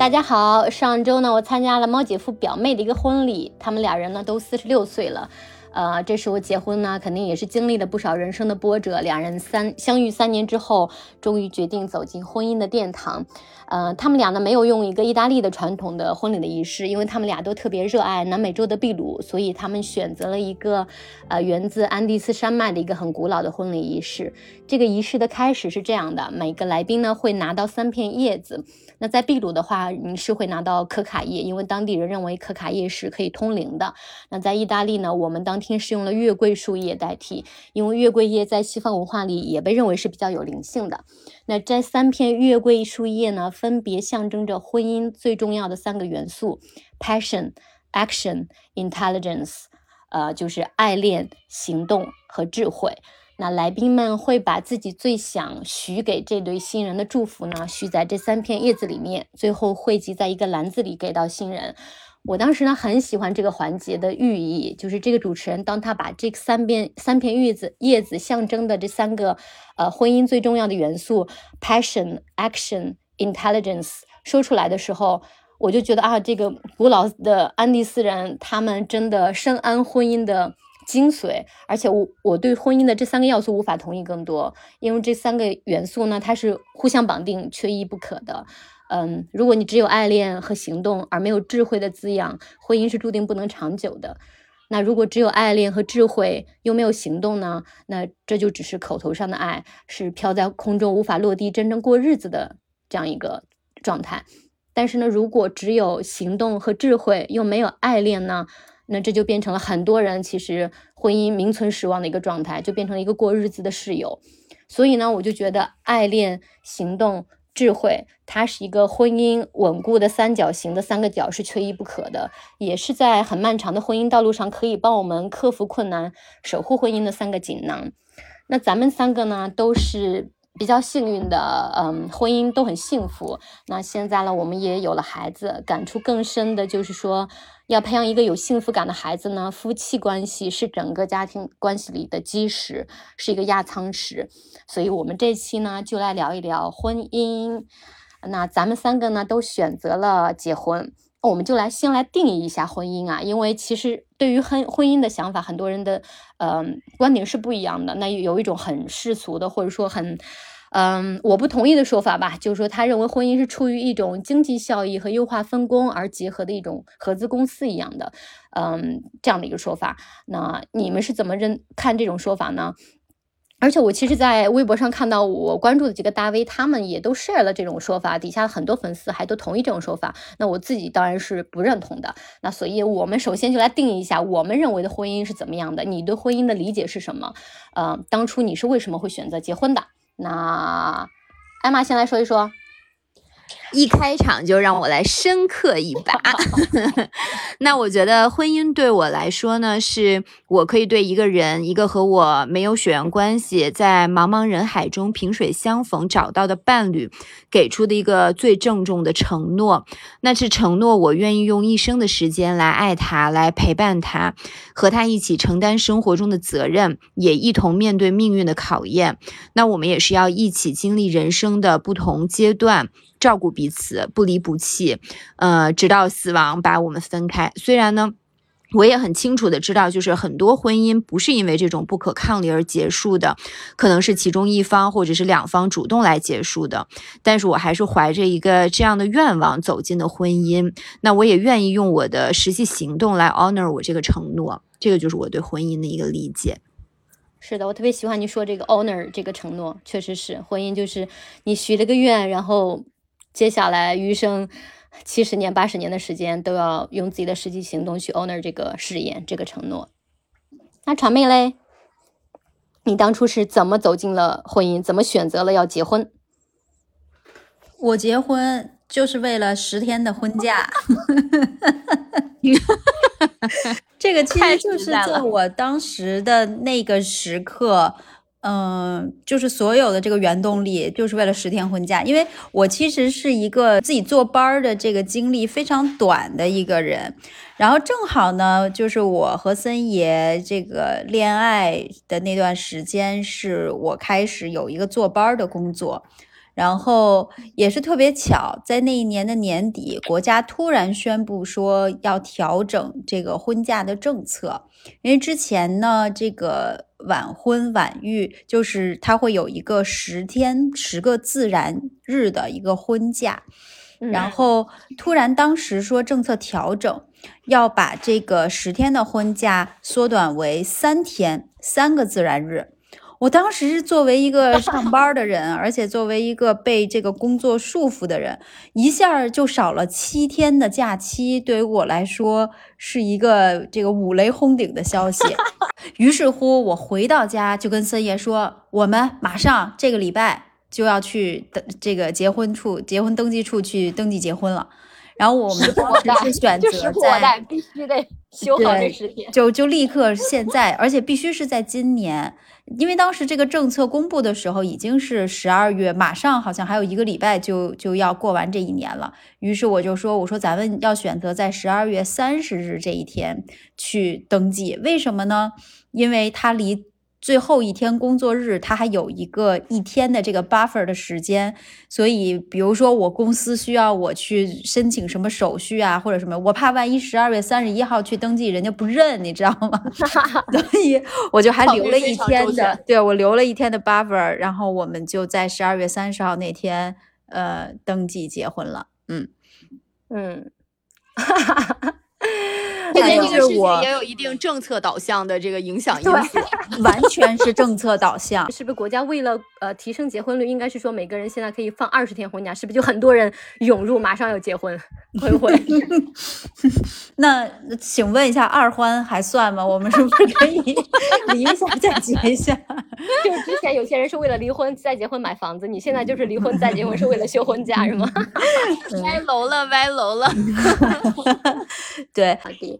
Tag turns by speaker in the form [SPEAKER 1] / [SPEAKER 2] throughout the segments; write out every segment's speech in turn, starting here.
[SPEAKER 1] 大家好，上周呢，我参加了猫姐夫表妹的一个婚礼，他们俩人呢都四十六岁了。呃，这时候结婚呢，肯定也是经历了不少人生的波折。两人三相遇三年之后，终于决定走进婚姻的殿堂。呃，他们俩呢没有用一个意大利的传统的婚礼的仪式，因为他们俩都特别热爱南美洲的秘鲁，所以他们选择了一个呃源自安第斯山脉的一个很古老的婚礼仪式。这个仪式的开始是这样的：每个来宾呢会拿到三片叶子。那在秘鲁的话，你是会拿到可卡叶，因为当地人认为可卡叶是可以通灵的。那在意大利呢，我们当天是用了月桂树叶代替，因为月桂叶在西方文化里也被认为是比较有灵性的。那这三片月桂树叶呢，分别象征着婚姻最重要的三个元素：passion、action、intelligence，呃，就是爱恋、行动和智慧。那来宾们会把自己最想许给这对新人的祝福呢，许在这三片叶子里面，最后汇集在一个篮子里给到新人。我当时呢很喜欢这个环节的寓意，就是这个主持人当他把这三片三片叶子叶子象征的这三个呃婚姻最重要的元素 passion、action、intelligence 说出来的时候，我就觉得啊，这个古老的安第斯人他们真的深谙婚姻的。精髓，而且我我对婚姻的这三个要素无法同意更多，因为这三个元素呢，它是互相绑定、缺一不可的。嗯，如果你只有爱恋和行动，而没有智慧的滋养，婚姻是注定不能长久的。那如果只有爱恋和智慧，又没有行动呢？那这就只是口头上的爱，是飘在空中无法落地、真正过日子的这样一个状态。但是呢，如果只有行动和智慧，又没有爱恋呢？那这就变成了很多人其实婚姻名存实亡的一个状态，就变成了一个过日子的室友。所以呢，我就觉得爱恋、行动、智慧，它是一个婚姻稳固的三角形的三个角是缺一不可的，也是在很漫长的婚姻道路上可以帮我们克服困难、守护婚姻的三个锦囊。那咱们三个呢，都是。比较幸运的，嗯，婚姻都很幸福。那现在呢，我们也有了孩子，感触更深的就是说，要培养一个有幸福感的孩子呢，夫妻关系是整个家庭关系里的基石，是一个压舱石。所以，我们这期呢，就来聊一聊婚姻。那咱们三个呢，都选择了结婚。我们就来先来定义一下婚姻啊，因为其实对于婚婚姻的想法，很多人的嗯观点是不一样的。那有一种很世俗的，或者说很嗯我不同意的说法吧，就是说他认为婚姻是出于一种经济效益和优化分工而结合的一种合资公司一样的，嗯这样的一个说法。那你们是怎么认看这种说法呢？而且我其实，在微博上看到我关注的几个大 V，他们也都 share 了这种说法，底下很多粉丝还都同意这种说法。那我自己当然是不认同的。那所以，我们首先就来定义一下，我们认为的婚姻是怎么样的？你对婚姻的理解是什么？呃，当初你是为什么会选择结婚的？那艾玛先来说一说。
[SPEAKER 2] 一开场就让我来深刻一把。那我觉得婚姻对我来说呢，是我可以对一个人，一个和我没有血缘关系，在茫茫人海中萍水相逢找到的伴侣，给出的一个最郑重的承诺。那是承诺我愿意用一生的时间来爱他，来陪伴他，和他一起承担生活中的责任，也一同面对命运的考验。那我们也是要一起经历人生的不同阶段。照顾彼此，不离不弃，呃，直到死亡把我们分开。虽然呢，我也很清楚的知道，就是很多婚姻不是因为这种不可抗力而结束的，可能是其中一方或者是两方主动来结束的。但是我还是怀着一个这样的愿望走进的婚姻。那我也愿意用我的实际行动来 honor 我这个承诺。这个就是我对婚姻的一个理解。
[SPEAKER 1] 是的，我特别喜欢你说这个 honor 这个承诺，确实是婚姻就是你许了个愿，然后。接下来余生七十年、八十年的时间，都要用自己的实际行动去 honor 这个誓言、这个承诺。那传妹嘞，你当初是怎么走进了婚姻？怎么选择了要结婚？
[SPEAKER 3] 我结婚就是为了十天的婚假。这个其实就是在我当时的那个时刻。嗯，就是所有的这个原动力，就是为了十天婚假。因为我其实是一个自己坐班的这个经历非常短的一个人，然后正好呢，就是我和森爷这个恋爱的那段时间，是我开始有一个坐班的工作。然后也是特别巧，在那一年的年底，国家突然宣布说要调整这个婚假的政策，因为之前呢，这个晚婚晚育就是他会有一个十天十个自然日的一个婚假，然后突然当时说政策调整，要把这个十天的婚假缩短为三天，三个自然日。我当时是作为一个 上班的人，而且作为一个被这个工作束缚的人，一下就少了七天的假期，对于我来说是一个这个五雷轰顶的消息。于是乎，我回到家就跟森爷说：“我们马上这个礼拜就要去的这个结婚处、结婚登记处去登记结婚了。”然后我们当时是选择在
[SPEAKER 1] 必须得修好这十天，
[SPEAKER 3] 就就立刻现在，而且必须是在今年。因为当时这个政策公布的时候已经是十二月，马上好像还有一个礼拜就就要过完这一年了。于是我就说：“我说咱们要选择在十二月三十日这一天去登记，为什么呢？因为它离。”最后一天工作日，他还有一个一天的这个 buffer 的时间，所以比如说我公司需要我去申请什么手续啊，或者什么，我怕万一十二月三十一号去登记，人家不认，你知道吗？所以我就还留了一天的，对我留了一天的 buffer，然后我们就在十二月三十号那天，呃，登记结婚了。嗯
[SPEAKER 1] 嗯。
[SPEAKER 4] 这件事情也有一定政策导向的这个影响因素，
[SPEAKER 3] 完全是政策导向。
[SPEAKER 1] 是不是国家为了呃提升结婚率，应该是说每个人现在可以放二十天婚假？是不是就很多人涌入，马上要结婚？会不会？
[SPEAKER 3] 那请问一下，二婚还算吗？我们是不是可以离一下再结一下？
[SPEAKER 1] 就是之前有些人是为了离婚再结婚买房子，你现在就是离婚再结婚是为了休婚假是吗？
[SPEAKER 4] 歪楼了，歪楼了。
[SPEAKER 3] 对，
[SPEAKER 1] 好的。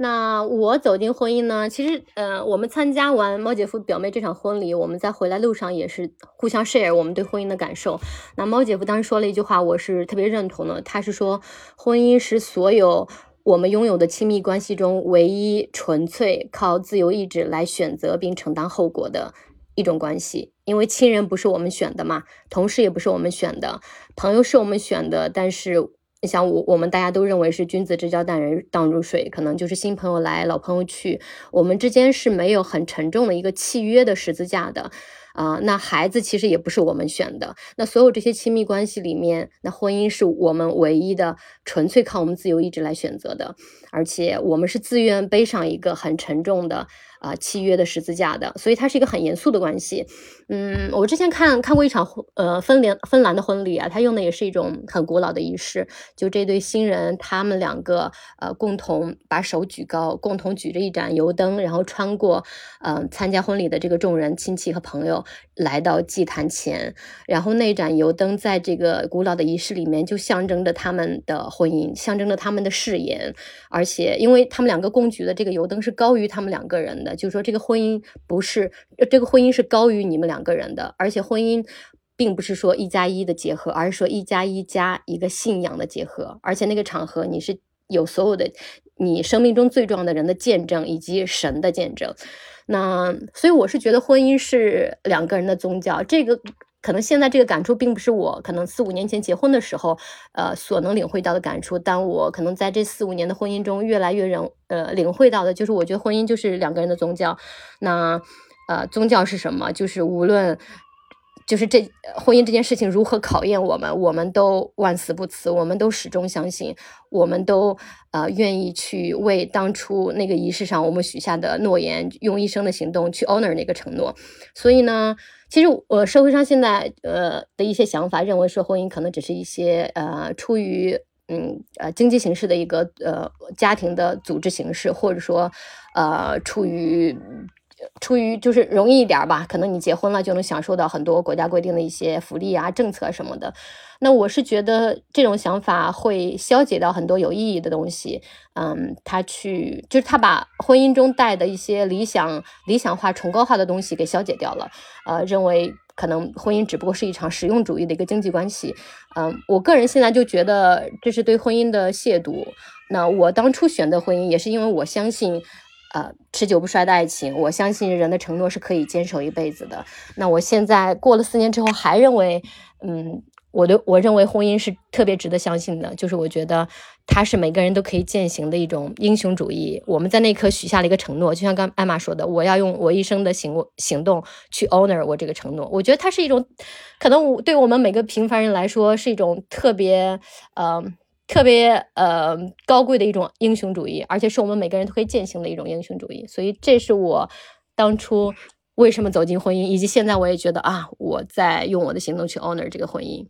[SPEAKER 1] 那我走进婚姻呢？其实，呃，我们参加完猫姐夫表妹这场婚礼，我们在回来路上也是互相 share 我们对婚姻的感受。那猫姐夫当时说了一句话，我是特别认同的。他是说，婚姻是所有我们拥有的亲密关系中唯一纯粹靠自由意志来选择并承担后果的一种关系。因为亲人不是我们选的嘛，同事也不是我们选的，朋友是我们选的，但是。你像我，我们大家都认为是君子之交淡如淡如水，可能就是新朋友来，老朋友去，我们之间是没有很沉重的一个契约的十字架的。啊，那孩子其实也不是我们选的。那所有这些亲密关系里面，那婚姻是我们唯一的，纯粹靠我们自由意志来选择的，而且我们是自愿背上一个很沉重的。啊，契约的十字架的，所以它是一个很严肃的关系。嗯，我之前看看过一场呃芬莲芬兰的婚礼啊，他用的也是一种很古老的仪式。就这对新人，他们两个呃共同把手举高，共同举着一盏油灯，然后穿过嗯参加婚礼的这个众人亲戚和朋友，来到祭坛前。然后那盏油灯在这个古老的仪式里面，就象征着他们的婚姻，象征着他们的誓言。而且，因为他们两个共举的这个油灯是高于他们两个人的。就是说，这个婚姻不是这个婚姻是高于你们两两个人的，而且婚姻并不是说一加一的结合，而是说一加一加一个信仰的结合。而且那个场合，你是有所有的你生命中最重要的人的见证，以及神的见证。那所以我是觉得婚姻是两个人的宗教，这个。可能现在这个感触并不是我可能四五年前结婚的时候，呃，所能领会到的感触。但我可能在这四五年的婚姻中，越来越人呃领会到的，就是我觉得婚姻就是两个人的宗教。那呃，宗教是什么？就是无论就是这婚姻这件事情如何考验我们，我们都万死不辞，我们都始终相信，我们都呃愿意去为当初那个仪式上我们许下的诺言，用一生的行动去 honor 那个承诺。所以呢。其实，我社会上现在呃的一些想法，认为说婚姻可能只是一些呃出于嗯呃经济形式的一个呃家庭的组织形式，或者说呃出于。出于就是容易一点吧，可能你结婚了就能享受到很多国家规定的一些福利啊、政策什么的。那我是觉得这种想法会消解到很多有意义的东西。嗯，他去就是他把婚姻中带的一些理想、理想化、崇高化的东西给消解掉了。呃，认为可能婚姻只不过是一场实用主义的一个经济关系。嗯，我个人现在就觉得这是对婚姻的亵渎。那我当初选择婚姻也是因为我相信。呃持久不衰的爱情。我相信人的承诺是可以坚守一辈子的。那我现在过了四年之后，还认为，嗯。我的我认为婚姻是特别值得相信的，就是我觉得它是每个人都可以践行的一种英雄主义。我们在那一刻许下了一个承诺，就像刚艾玛说的，我要用我一生的行行动去 honor 我这个承诺。我觉得它是一种，可能对我们每个平凡人来说是一种特别呃特别呃高贵的一种英雄主义，而且是我们每个人都可以践行的一种英雄主义。所以这是我当初为什么走进婚姻，以及现在我也觉得啊，我在用我的行动去 honor 这个婚姻。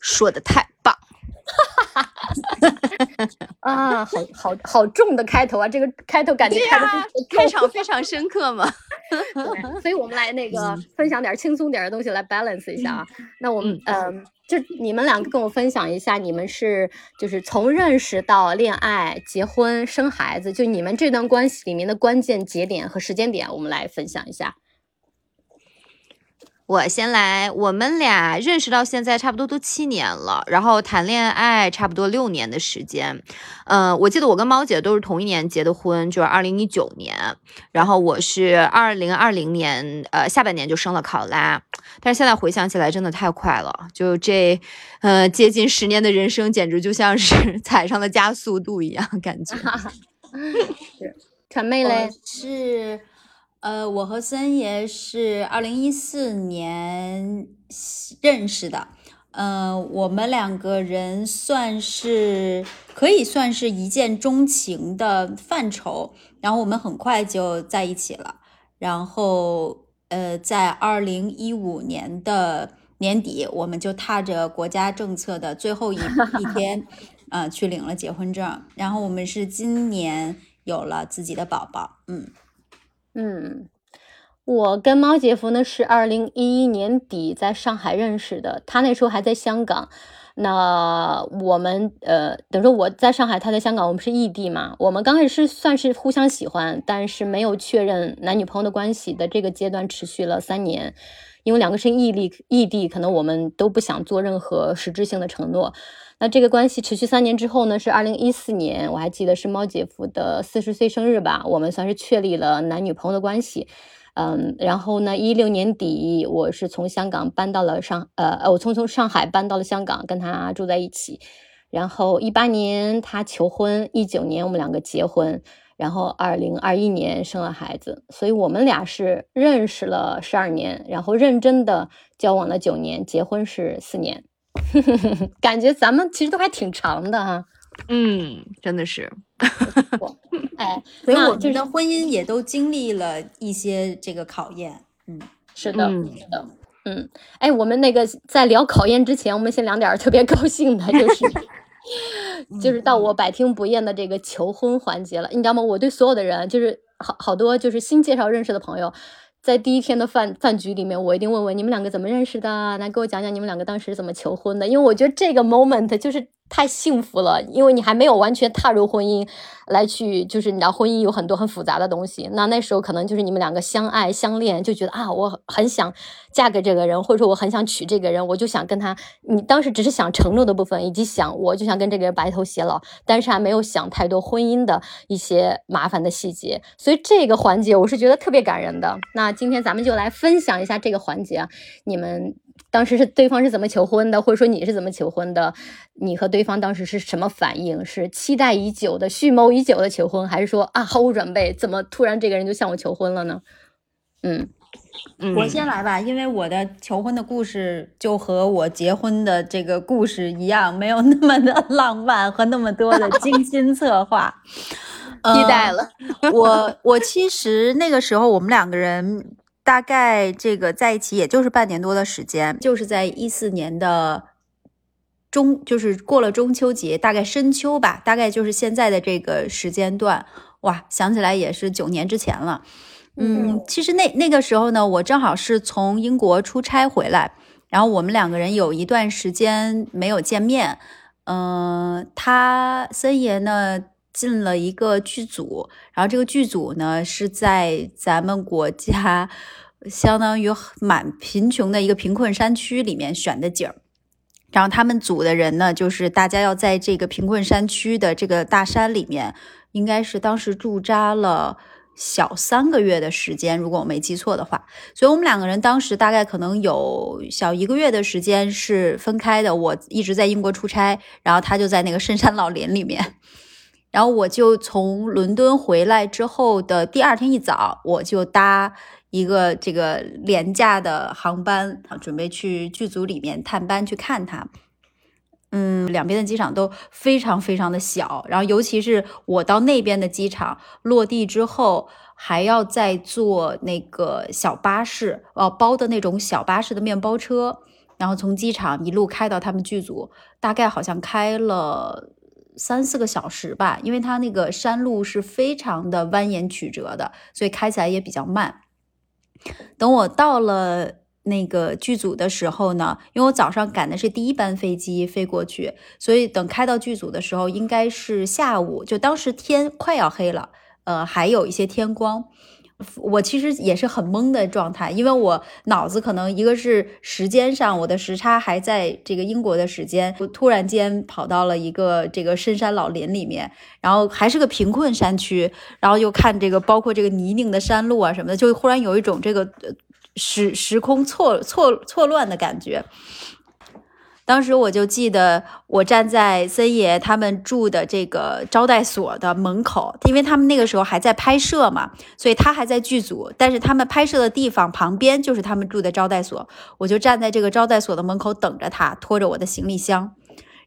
[SPEAKER 4] 说的太，
[SPEAKER 1] 啊，好好好重的开头啊！这个开头感觉开的
[SPEAKER 4] 开场非常深刻嘛。
[SPEAKER 1] 所以我们来那个分享点轻松点的东西来 balance 一下啊。那我们嗯，就你们两个跟我分享一下，你们是就是从认识到恋爱、结婚、生孩子，就你们这段关系里面的关键节点和时间点，我们来分享一下。
[SPEAKER 4] 我先来，我们俩认识到现在差不多都七年了，然后谈恋爱差不多六年的时间。嗯，我记得我跟猫姐都是同一年结的婚，就是二零一九年。然后我是二零二零年，呃，下半年就生了考拉。但是现在回想起来，真的太快了，就这，呃，接近十年的人生，简直就像是 踩上了加速度一样，感觉。
[SPEAKER 1] 是，陈妹嘞
[SPEAKER 3] 是。呃，我和森爷是二零一四年认识的，呃，我们两个人算是可以算是一见钟情的范畴，然后我们很快就在一起了，然后呃，在二零一五年的年底，我们就踏着国家政策的最后一 一天，呃，去领了结婚证，然后我们是今年有了自己的宝宝，嗯。
[SPEAKER 1] 嗯，我跟猫姐夫呢是二零一一年底在上海认识的，他那时候还在香港。那我们呃，等于说我在上海，他在香港，我们是异地嘛。我们刚开始是算是互相喜欢，但是没有确认男女朋友的关系的这个阶段持续了三年，因为两个是异地，异地可能我们都不想做任何实质性的承诺。那这个关系持续三年之后呢？是二零一四年，我还记得是猫姐夫的四十岁生日吧？我们算是确立了男女朋友的关系。嗯，然后呢，一六年底，我是从香港搬到了上，呃，我从从上海搬到了香港，跟他住在一起。然后一八年他求婚，一九年我们两个结婚，然后二零二一年生了孩子。所以我们俩是认识了十二年，然后认真的交往了九年，结婚是四年。感觉咱们其实都还挺长的哈，
[SPEAKER 4] 嗯，真的是，
[SPEAKER 1] 哎，
[SPEAKER 3] 所以我们的婚姻也都经历了一些这个考验，嗯，
[SPEAKER 1] 是的，是的，嗯，哎，我们那个在聊考验之前，我们先聊点特别高兴的，就是就是到我百听不厌的这个求婚环节了，你知道吗？我对所有的人，就是好好多就是新介绍认识的朋友。在第一天的饭饭局里面，我一定问问你们两个怎么认识的，来给我讲讲你们两个当时怎么求婚的，因为我觉得这个 moment 就是。太幸福了，因为你还没有完全踏入婚姻，来去就是你知道婚姻有很多很复杂的东西。那那时候可能就是你们两个相爱相恋，就觉得啊，我很想嫁给这个人，或者说我很想娶这个人，我就想跟他。你当时只是想承诺的部分，以及想我就想跟这个人白头偕老，但是还没有想太多婚姻的一些麻烦的细节。所以这个环节我是觉得特别感人的。那今天咱们就来分享一下这个环节，你们。当时是对方是怎么求婚的，或者说你是怎么求婚的？你和对方当时是什么反应？是期待已久的、蓄谋已久的求婚，还是说啊毫无准备？怎么突然这个人就向我求婚了呢？嗯，
[SPEAKER 3] 我先来吧，因为我的求婚的故事就和我结婚的这个故事一样，没有那么的浪漫和那么多的 精心策划。
[SPEAKER 4] 期待了，
[SPEAKER 3] 我我其实那个时候我们两个人。大概这个在一起也就是半年多的时间，就是在一四年的中，就是过了中秋节，大概深秋吧，大概就是现在的这个时间段。哇，想起来也是九年之前了。嗯，其实那那个时候呢，我正好是从英国出差回来，然后我们两个人有一段时间没有见面。嗯，他森爷呢？进了一个剧组，然后这个剧组呢是在咱们国家相当于蛮贫穷的一个贫困山区里面选的景儿，然后他们组的人呢，就是大家要在这个贫困山区的这个大山里面应该是当时驻扎了小三个月的时间，如果我没记错的话。所以我们两个人当时大概可能有小一个月的时间是分开的。我一直在英国出差，然后他就在那个深山老林里面。然后我就从伦敦回来之后的第二天一早，我就搭一个这个廉价的航班，准备去剧组里面探班去看他。嗯，两边的机场都非常非常的小，然后尤其是我到那边的机场落地之后，还要再坐那个小巴士，哦，包的那种小巴士的面包车，然后从机场一路开到他们剧组，大概好像开了。三四个小时吧，因为它那个山路是非常的蜿蜒曲折的，所以开起来也比较慢。等我到了那个剧组的时候呢，因为我早上赶的是第一班飞机飞过去，所以等开到剧组的时候应该是下午，就当时天快要黑了，呃，还有一些天光。我其实也是很懵的状态，因为我脑子可能一个是时间上，我的时差还在这个英国的时间，我突然间跑到了一个这个深山老林里面，然后还是个贫困山区，然后又看这个包括这个泥泞的山路啊什么的，就忽然有一种这个时时空错错错乱的感觉。当时我就记得，我站在森爷他们住的这个招待所的门口，因为他们那个时候还在拍摄嘛，所以他还在剧组，但是他们拍摄的地方旁边就是他们住的招待所，我就站在这个招待所的门口等着他，拖着我的行李箱，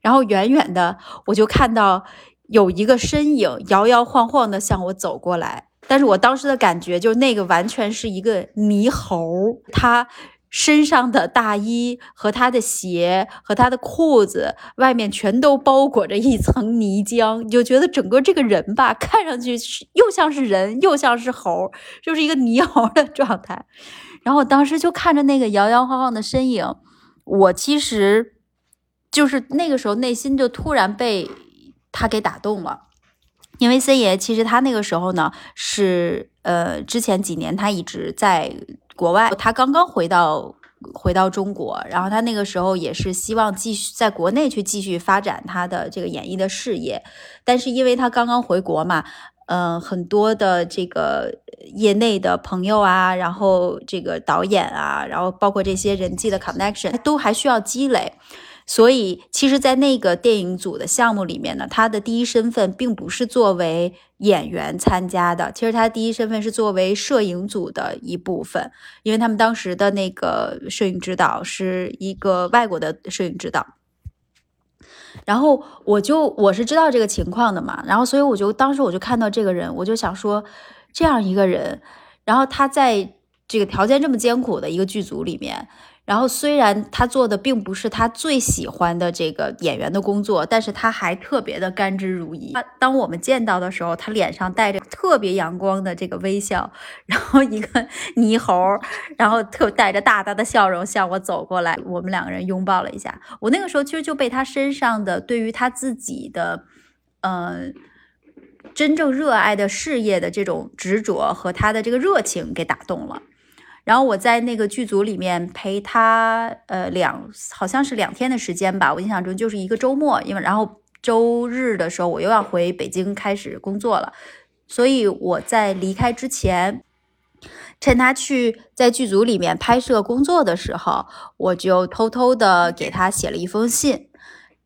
[SPEAKER 3] 然后远远的我就看到有一个身影摇摇晃晃的向我走过来，但是我当时的感觉就那个完全是一个猕猴，他。身上的大衣和他的鞋和他的裤子外面全都包裹着一层泥浆，你就觉得整个这个人吧，看上去又像是人又像是猴，就是一个泥猴的状态。然后我当时就看着那个摇摇晃晃的身影，我其实就是那个时候内心就突然被他给打动了，因为森爷其实他那个时候呢是呃之前几年他一直在。国外，他刚刚回到回到中国，然后他那个时候也是希望继续在国内去继续发展他的这个演艺的事业，但是因为他刚刚回国嘛，嗯，很多的这个业内的朋友啊，然后这个导演啊，然后包括这些人际的 connection 都还需要积累。所以，其实，在那个电影组的项目里面呢，他的第一身份并不是作为演员参加的，其实他第一身份是作为摄影组的一部分，因为他们当时的那个摄影指导是一个外国的摄影指导。然后，我就我是知道这个情况的嘛，然后，所以我就当时我就看到这个人，我就想说，这样一个人，然后他在这个条件这么艰苦的一个剧组里面。然后虽然他做的并不是他最喜欢的这个演员的工作，但是他还特别的甘之如饴。当我们见到的时候，他脸上带着特别阳光的这个微笑，然后一个泥猴，然后特带着大大的笑容向我走过来，我们两个人拥抱了一下。我那个时候其实就被他身上的对于他自己的，呃，真正热爱的事业的这种执着和他的这个热情给打动了。然后我在那个剧组里面陪他，呃，两好像是两天的时间吧，我印象中就是一个周末，因为然后周日的时候我又要回北京开始工作了，所以我在离开之前，趁他去在剧组里面拍摄工作的时候，我就偷偷的给他写了一封信，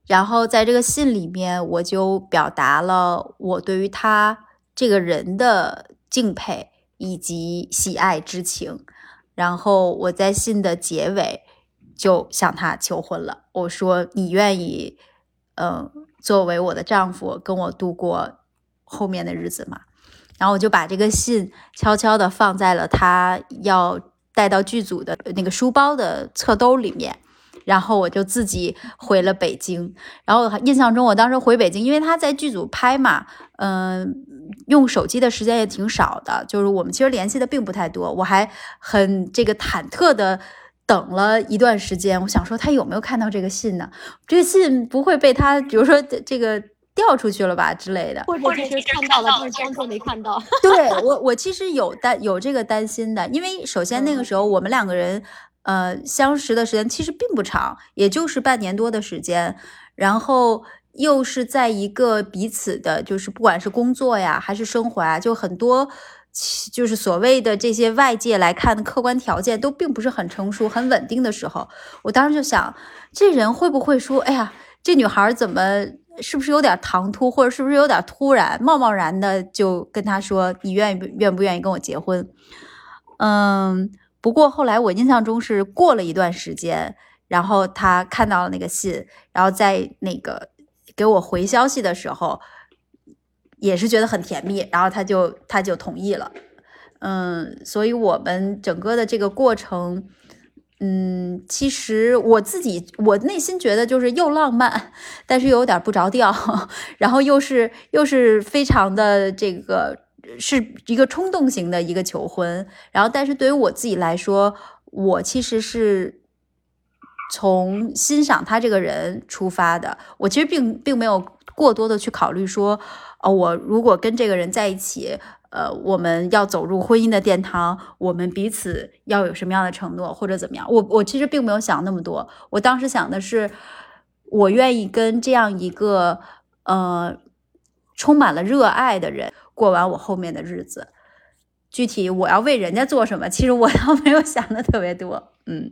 [SPEAKER 3] 然后在这个信里面，我就表达了我对于他这个人的敬佩以及喜爱之情。然后我在信的结尾就向他求婚了。我说：“你愿意，嗯，作为我的丈夫跟我度过后面的日子吗？”然后我就把这个信悄悄地放在了他要带到剧组的那个书包的侧兜里面。然后我就自己回了北京。然后印象中，我当时回北京，因为他在剧组拍嘛，嗯，用手机的时间也挺少的，就是我们其实联系的并不太多。我还很这个忐忑的等了一段时间，我想说他有没有看到这个信呢？这个信不会被他，比如说这个掉出去了吧之类的，
[SPEAKER 1] 或者其实看到了，但是装作没看到。
[SPEAKER 3] 对我，我其实有担有这个担心的，因为首先那个时候我们两个人。呃，相识的时间其实并不长，也就是半年多的时间。然后又是在一个彼此的，就是不管是工作呀还是生活呀，就很多。就是所谓的这些外界来看的客观条件都并不是很成熟、很稳定的时候，我当时就想，这人会不会说，哎呀，这女孩怎么是不是有点唐突，或者是不是有点突然，贸贸然的就跟他说，你愿意愿不愿意跟我结婚？嗯，不过后来我印象中是过了一段时间，然后他看到了那个信，然后在那个给我回消息的时候。也是觉得很甜蜜，然后他就他就同意了，嗯，所以我们整个的这个过程，嗯，其实我自己我内心觉得就是又浪漫，但是又有点不着调，然后又是又是非常的这个是一个冲动型的一个求婚，然后但是对于我自己来说，我其实是从欣赏他这个人出发的，我其实并并没有过多的去考虑说。哦，我如果跟这个人在一起，呃，我们要走入婚姻的殿堂，我们彼此要有什么样的承诺，或者怎么样？我我其实并没有想那么多，我当时想的是，我愿意跟这样一个呃充满了热爱的人过完我后面的日子。具体我要为人家做什么，其实我倒没有想的特别多。嗯，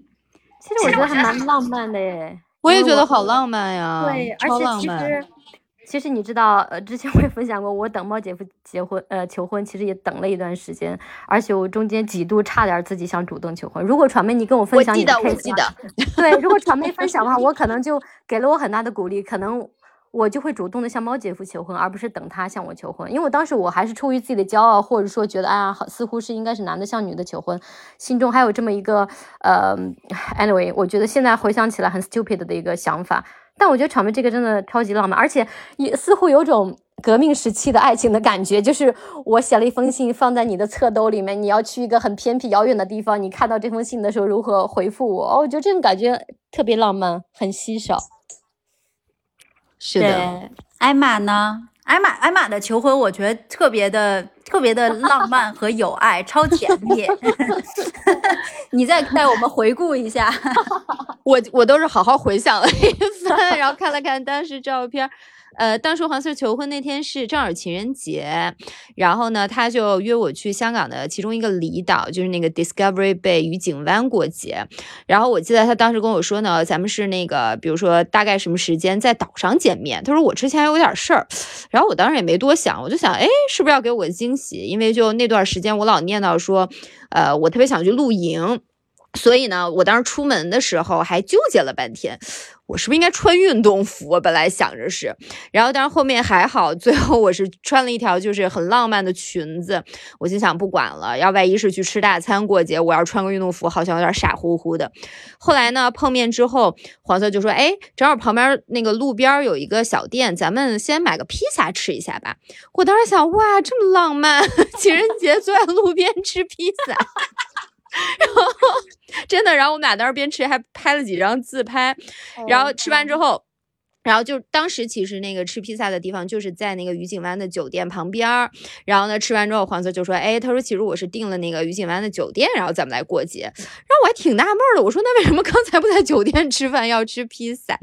[SPEAKER 1] 其实我觉得还蛮浪漫的耶。
[SPEAKER 2] 我也觉得好浪漫呀，
[SPEAKER 1] 对，而且其实。其实你知道，呃，之前我也分享过，我等猫姐夫结婚，呃，求婚，其实也等了一段时间，而且我中间几度差点自己想主动求婚。如果传媒你跟我分享你的
[SPEAKER 2] case，
[SPEAKER 1] 对，如果传媒分享的话，我可能就给了我很大的鼓励，可能我就会主动的向猫姐夫求婚，而不是等他向我求婚。因为我当时我还是出于自己的骄傲，或者说觉得，哎呀，似乎是应该是男的向女的求婚，心中还有这么一个，呃，anyway，我觉得现在回想起来很 stupid 的一个想法。但我觉得场面这个真的超级浪漫，而且也似乎有种革命时期的爱情的感觉。就是我写了一封信放在你的侧兜里面，你要去一个很偏僻遥远的地方，你看到这封信的时候如何回复我？哦，我觉得这种感觉特别浪漫，很稀少。
[SPEAKER 2] 是的，
[SPEAKER 3] 艾玛呢？艾玛，艾玛的求婚，我觉得特别的、特别的浪漫和有爱，超甜蜜。你再带我们回顾一下。
[SPEAKER 2] 我我都是好好回想了一番，然后看了看当时照片。呃，当时黄色求婚那天是正好情人节，然后呢，他就约我去香港的其中一个离岛，就是那个 Discovery Bay 渔景湾过节。然后我记得他当时跟我说呢，咱们是那个，比如说大概什么时间在岛上见面。他说我之前有点事儿，然后我当时也没多想，我就想，哎，是不是要给我个惊喜？因为就那段时间我老念叨说，呃，我特别想去露营。所以呢，我当时出门的时候还纠结了半天，我是不是应该穿运动服？本来想着是，然后但是后面还好，最后我是穿了一条就是很浪漫的裙子。我心想不管了，要万一是去吃大餐过节，我要穿个运动服好像有点傻乎乎的。后来呢，碰面之后，黄色就说：“哎，正好旁边那个路边有一个小店，咱们先买个披萨吃一下吧。”我当时想，哇，这么浪漫，情人节坐在路边吃披萨。然 后真的，然后我们俩当时边吃还拍了几张自拍，然后吃完之后，然后就当时其实那个吃披萨的地方就是在那个愉景湾的酒店旁边儿。然后呢，吃完之后，黄色就说：“哎，他说其实我是订了那个愉景湾的酒店，然后咱们来过节。”然后我还挺纳闷的，我说：“那为什么刚才不在酒店吃饭，要吃披萨？”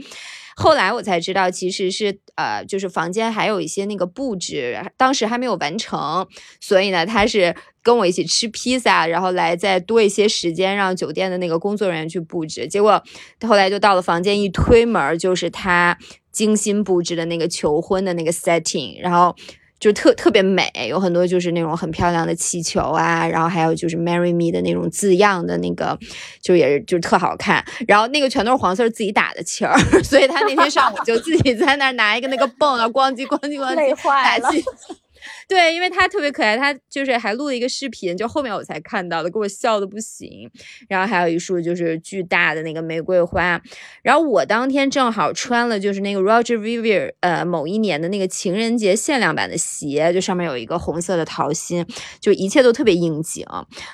[SPEAKER 2] 后来我才知道，其实是呃，就是房间还有一些那个布置，当时还没有完成，所以呢，他是跟我一起吃披萨，然后来再多一些时间让酒店的那个工作人员去布置。结果后来就到了房间，一推门就是他精心布置的那个求婚的那个 setting，然后。就特特别美，有很多就是那种很漂亮的气球啊，然后还有就是 “marry me” 的那种字样的那个，就也是就是特好看。然后那个全都是黄色自己打的气儿，所以他那天上午就自己在那儿拿一个那个泵啊，咣叽咣叽咣叽打气。对，因为他特别可爱，他就是还录了一个视频，就后面我才看到的，给我笑的不行。然后还有一束就是巨大的那个玫瑰花。然后我当天正好穿了就是那个 Roger Vivier 呃某一年的那个情人节限量版的鞋，就上面有一个红色的桃心，就一切都特别应景。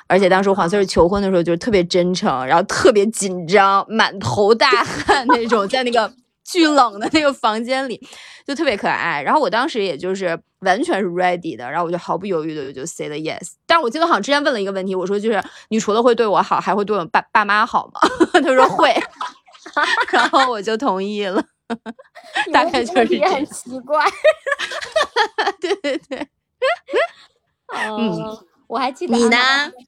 [SPEAKER 2] 而且当时黄色求婚的时候就特别真诚，然后特别紧张，满头大汗那种，在那个。巨冷的那个房间里，就特别可爱。然后我当时也就是完全是 ready 的，然后我就毫不犹豫的就 say 了 yes。但是我记得好像之前问了一个问题，我说就是你除了会对我好，还会对我爸爸妈好吗？他说会，然后我就同意了。
[SPEAKER 4] 大概就是
[SPEAKER 1] 很奇怪。
[SPEAKER 4] 对对对，
[SPEAKER 1] 嗯，我还记得
[SPEAKER 4] 你呢？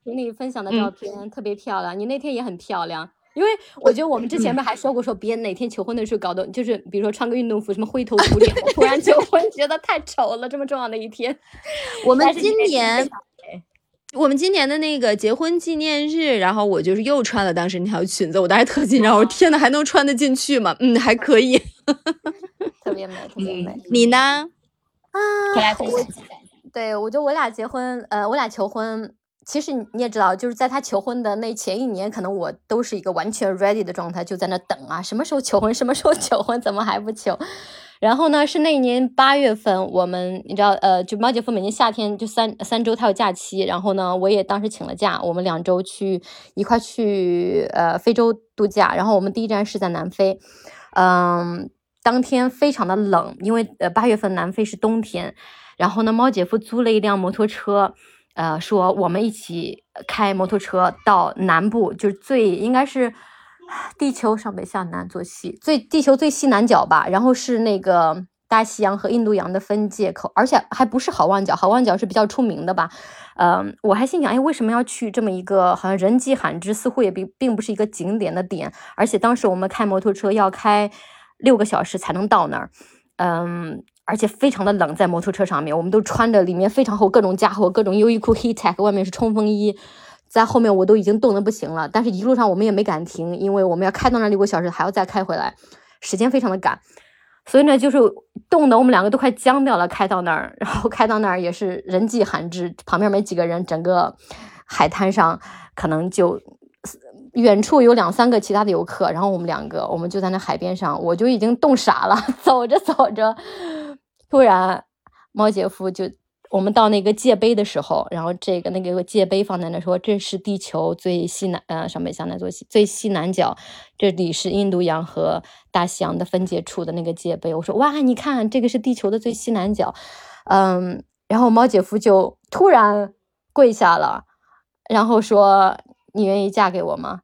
[SPEAKER 1] 群里分享的照片特别漂亮，你那天也很漂亮。因为我觉得我们之前不还说过，说别人哪天求婚的时候搞的，就是比如说穿个运动服，什么灰头土脸，突然求婚，觉得太丑了。这么重要的一天，
[SPEAKER 4] 我们今年，我们今年的那个结婚纪念日，然后我就是又穿了当时那条裙子，我当时特紧张，我说天呐，还能穿得进去吗？嗯，还可以，
[SPEAKER 1] 特别美，特别美。
[SPEAKER 4] 你呢？
[SPEAKER 1] 啊，我，对我觉得我俩结婚，呃，我俩求婚。其实你也知道，就是在他求婚的那前一年，可能我都是一个完全 ready 的状态，就在那等啊，什么时候求婚，什么时候 求婚，怎么还不求？然后呢，是那一年八月份，我们你知道，呃，就猫姐夫每年夏天就三三周他有假期，然后呢，我也当时请了假，我们两周去一块去呃非洲度假，然后我们第一站是在南非，嗯，当天非常的冷，因为呃八月份南非是冬天，然后呢，猫姐夫租了一辆摩托车。呃，说我们一起开摩托车到南部，就是最应该是地球上北下南左西，最地球最西南角吧。然后是那个大西洋和印度洋的分界口，而且还不是好望角，好望角是比较出名的吧。嗯，我还心想，哎，为什么要去这么一个好像人迹罕至，似乎也并并不是一个景点的点。而且当时我们开摩托车要开六个小时才能到那儿，嗯。而且非常的冷，在摩托车上面，我们都穿着里面非常厚各种家伙，各种优衣库 Heattech，外面是冲锋衣，在后面我都已经冻得不行了。但是一路上我们也没敢停，因为我们要开到那六个小时，还要再开回来，时间非常的赶。所以呢，就是冻得我们两个都快僵掉了。开到那儿，然后开到那儿也是人迹罕至，旁边没几个人，整个海滩上可能就远处有两三个其他的游客，然后我们两个，我们就在那海边上，我就已经冻傻了，走着走着。突然，猫姐夫就我们到那个界碑的时候，然后这个那个界碑放在那说这是地球最西南呃上北下南左西最西南角，这里是印度洋和大西洋的分界处的那个界碑。我说哇，你看这个是地球的最西南角，嗯，然后猫姐夫就突然跪下了，然后说你愿意嫁给我吗？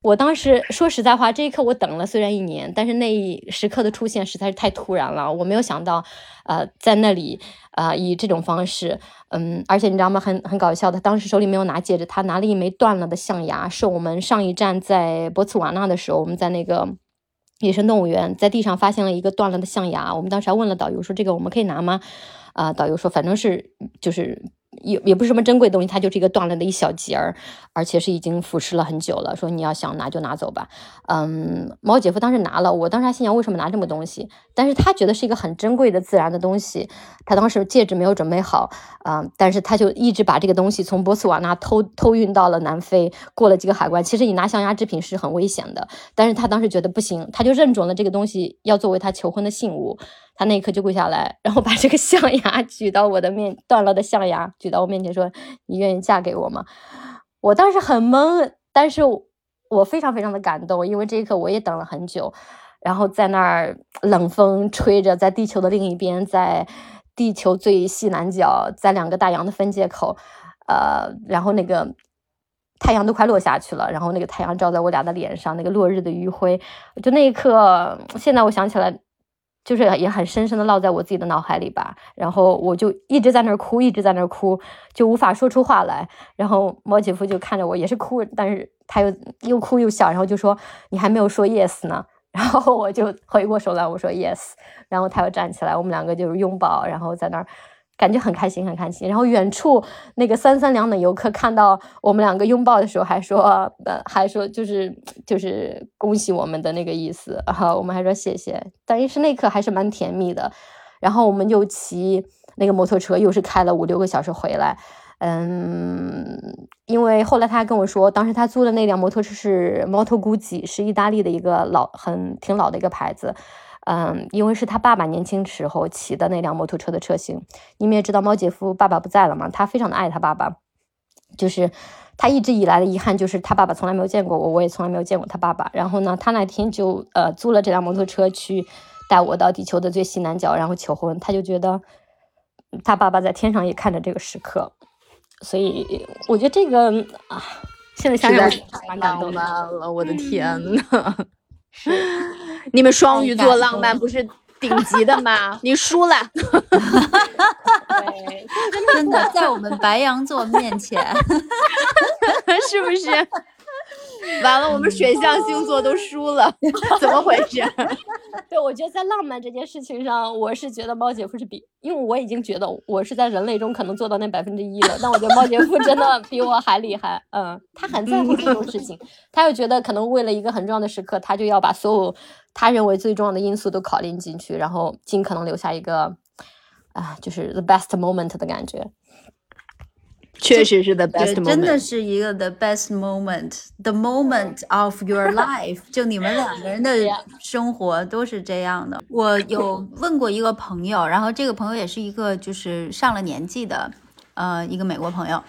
[SPEAKER 1] 我当时说实在话，这一刻我等了虽然一年，但是那一时刻的出现实在是太突然了，我没有想到，呃，在那里，呃，以这种方式，嗯，而且你知道吗？很很搞笑的，当时手里没有拿戒指，他拿了一枚断了的象牙，是我们上一站在博茨瓦纳的时候，我们在那个野生动物园，在地上发现了一个断了的象牙，我们当时还问了导游说这个我们可以拿吗？啊，导游说反正是就是。也也不是什么珍贵东西，它就是一个断了的一小节儿，而且是已经腐蚀了很久了。说你要想拿就拿走吧。嗯，毛姐夫当时拿了，我当时还心想为什么拿这么东西，但是他觉得是一个很珍贵的自然的东西。他当时戒指没有准备好，嗯，但是他就一直把这个东西从博茨瓦纳偷偷运到了南非，过了几个海关。其实你拿象牙制品是很危险的，但是他当时觉得不行，他就认准了这个东西要作为他求婚的信物。他那一刻就跪下来，然后把这个象牙 举到我的面，断了的象牙举到我面前，说：“你愿意嫁给我吗？”我当时很懵，但是我非常非常的感动，因为这一刻我也等了很久。然后在那儿冷风吹着，在地球的另一边，在地球最西南角，在两个大洋的分界口，呃，然后那个太阳都快落下去了，然后那个太阳照在我俩的脸上，那个落日的余晖，就那一刻，现在我想起来。就是也很深深的烙在我自己的脑海里吧，然后我就一直在那儿哭，一直在那儿哭，就无法说出话来。然后毛姐夫就看着我，也是哭，但是他又又哭又笑，然后就说：“你还没有说 yes 呢。”然后我就回过手来，我说 yes。然后他又站起来，我们两个就是拥抱，然后在那儿。感觉很开心，很开心。然后远处那个三三两的游客看到我们两个拥抱的时候，还说，呃，还说就是就是恭喜我们的那个意思。哈，我们还说谢谢。但是那刻还是蛮甜蜜的。然后我们就骑那个摩托车，又是开了五六个小时回来。嗯，因为后来他还跟我说，当时他租的那辆摩托车是 Moto Guzzi，是意大利的一个老很挺老的一个牌子。嗯，因为是他爸爸年轻时候骑的那辆摩托车的车型。你们也知道，猫姐夫爸爸不在了嘛，他非常的爱他爸爸。就是他一直以来的遗憾，就是他爸爸从来没有见过我，我也从来没有见过他爸爸。然后呢，他那天就呃租了这辆摩托车去带我到地球的最西南角，然后求婚。他就觉得他爸爸在天上也看着这个时刻，所以我觉得这个啊，现在想想蛮感动
[SPEAKER 4] 了，我的天呐。
[SPEAKER 1] 是，
[SPEAKER 2] 你们双鱼座浪漫不是顶级的吗？你输了。
[SPEAKER 3] 真的在我们白羊座面前，
[SPEAKER 2] 是不是？完了，我们水象星座都输了，怎么回事？
[SPEAKER 1] 对，我觉得在浪漫这件事情上，我是觉得猫姐夫是比，因为我已经觉得我是在人类中可能做到那百分之一了，但我觉得猫姐夫真的比我还厉害。嗯，他很在乎这种事情，他又觉得可能为了一个很重要的时刻，他就要把所有他认为最重要的因素都考虑进去，然后尽可能留下一个啊，就是 the best moment 的感觉。
[SPEAKER 2] 确实是 the best moment，
[SPEAKER 3] 真的是一个 the best moment，the moment of your life。就你们两个人的 生活都是这样的。我有 问过一个朋友，然后这个朋友也是一个就是上了年纪的，呃，一个美国朋友。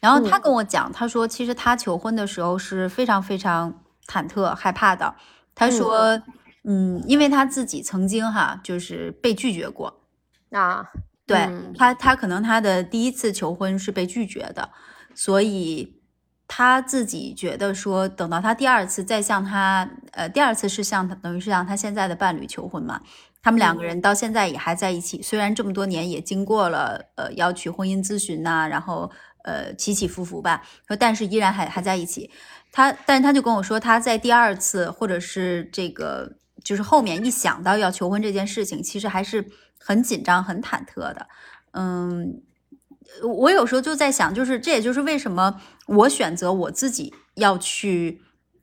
[SPEAKER 3] 然后他跟我讲，他说其实他求婚的时候是非常非常忐忑害怕的。他说，嗯，因为他自己曾经哈就是被拒绝过
[SPEAKER 1] 啊。
[SPEAKER 3] 对他，他可能他的第一次求婚是被拒绝的，所以他自己觉得说，等到他第二次再向他，呃，第二次是向他，等于是向他现在的伴侣求婚嘛。他们两个人到现在也还在一起，虽然这么多年也经过了，呃，要去婚姻咨询呐，然后呃起起伏伏吧，说但是依然还还在一起。他，但是他就跟我说，他在第二次或者是这个，就是后面一想到要求婚这件事情，其实还是。很紧张，很忐忑的，嗯，我有时候就在想，就是这也就是为什么我选择我自己要去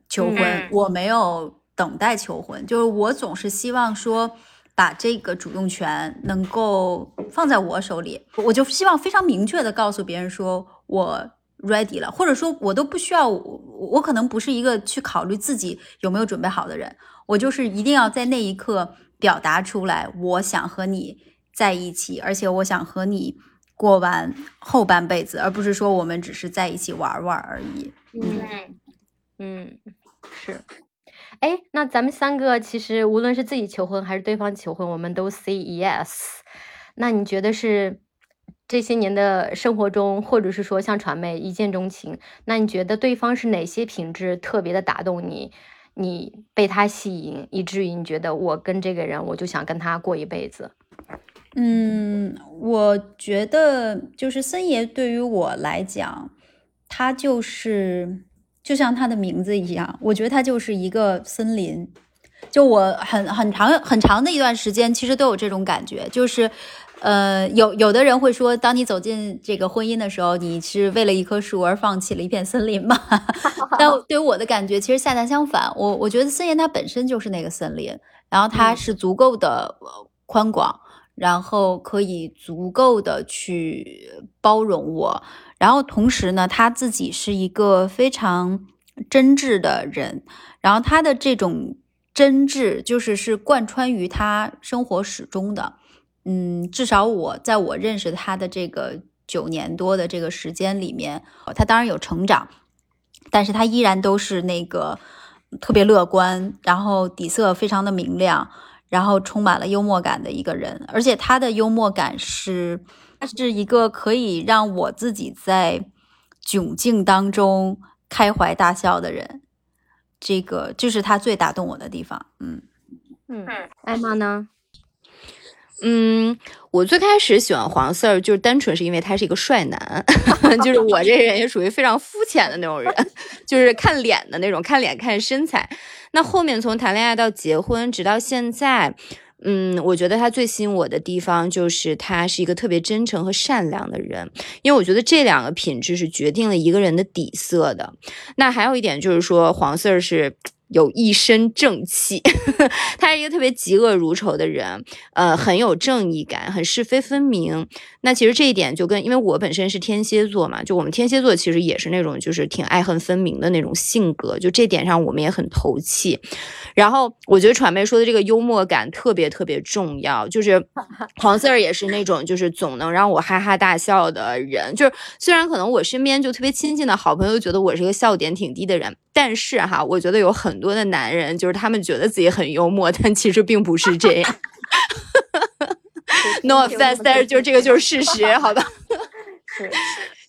[SPEAKER 3] 求婚，我没有等待求婚，就是我总是希望说把这个主动权能够放在我手里，我就希望非常明确的告诉别人说我 ready 了，或者说我都不需要，我我可能不是一个去考虑自己有没有准备好的人，我就是一定要在那一刻。表达出来，我想和你在一起，而且我想和你过完后半辈子，而不是说我们只是在一起玩玩而已。
[SPEAKER 1] 嗯嗯，是。哎，那咱们三个其实无论是自己求婚还是对方求婚，我们都 say yes。那你觉得是这些年的生活中，或者是说像传媒一见钟情，那你觉得对方是哪些品质特别的打动你？你被他吸引，以至于你觉得我跟这个人，我就想跟他过一辈子。
[SPEAKER 3] 嗯，我觉得就是森爷对于我来讲，他就是就像他的名字一样，我觉得他就是一个森林。就我很很长很长的一段时间，其实都有这种感觉，就是。呃，有有的人会说，当你走进这个婚姻的时候，你是为了一棵树而放弃了一片森林吗？但对于我的感觉，其实恰恰相反。我我觉得森严它本身就是那个森林，然后它是足够的宽广，然后可以足够的去包容我，然后同时呢，他自己是一个非常真挚的人，然后他的这种真挚就是是贯穿于他生活始终的。嗯，至少我在我认识他的这个九年多的这个时间里面，他当然有成长，但是他依然都是那个特别乐观，然后底色非常的明亮，然后充满了幽默感的一个人。而且他的幽默感是，他是一个可以让我自己在窘境当中开怀大笑的人。这个就是他最打动我的地方。嗯
[SPEAKER 1] 嗯，艾玛呢？
[SPEAKER 2] 嗯，我最开始喜欢黄四儿，就是单纯是因为他是一个帅男，就是我这人也属于非常肤浅的那种人，就是看脸的那种，看脸看身材。那后面从谈恋爱到结婚，直到现在，嗯，我觉得他最吸引我的地方就是他是一个特别真诚和善良的人，因为我觉得这两个品质是决定了一个人的底色的。那还有一点就是说，黄四儿是。有一身正气，他是一个特别嫉恶如仇的人，呃，很有正义感，很是非分明。那其实这一点就跟，因为我本身是天蝎座嘛，就我们天蝎座其实也是那种就是挺爱恨分明的那种性格，就这点上我们也很投气。然后我觉得传媒说的这个幽默感特别特别重要，就是 黄 Sir 也是那种就是总能让我哈哈大笑的人。就是虽然可能我身边就特别亲近的好朋友觉得我是个笑点挺低的人，但是哈，我觉得有很多的男人就是他们觉得自己很幽默，但其实并不是这样。No offense，但是就是这个就是事实，好吧？
[SPEAKER 1] 是。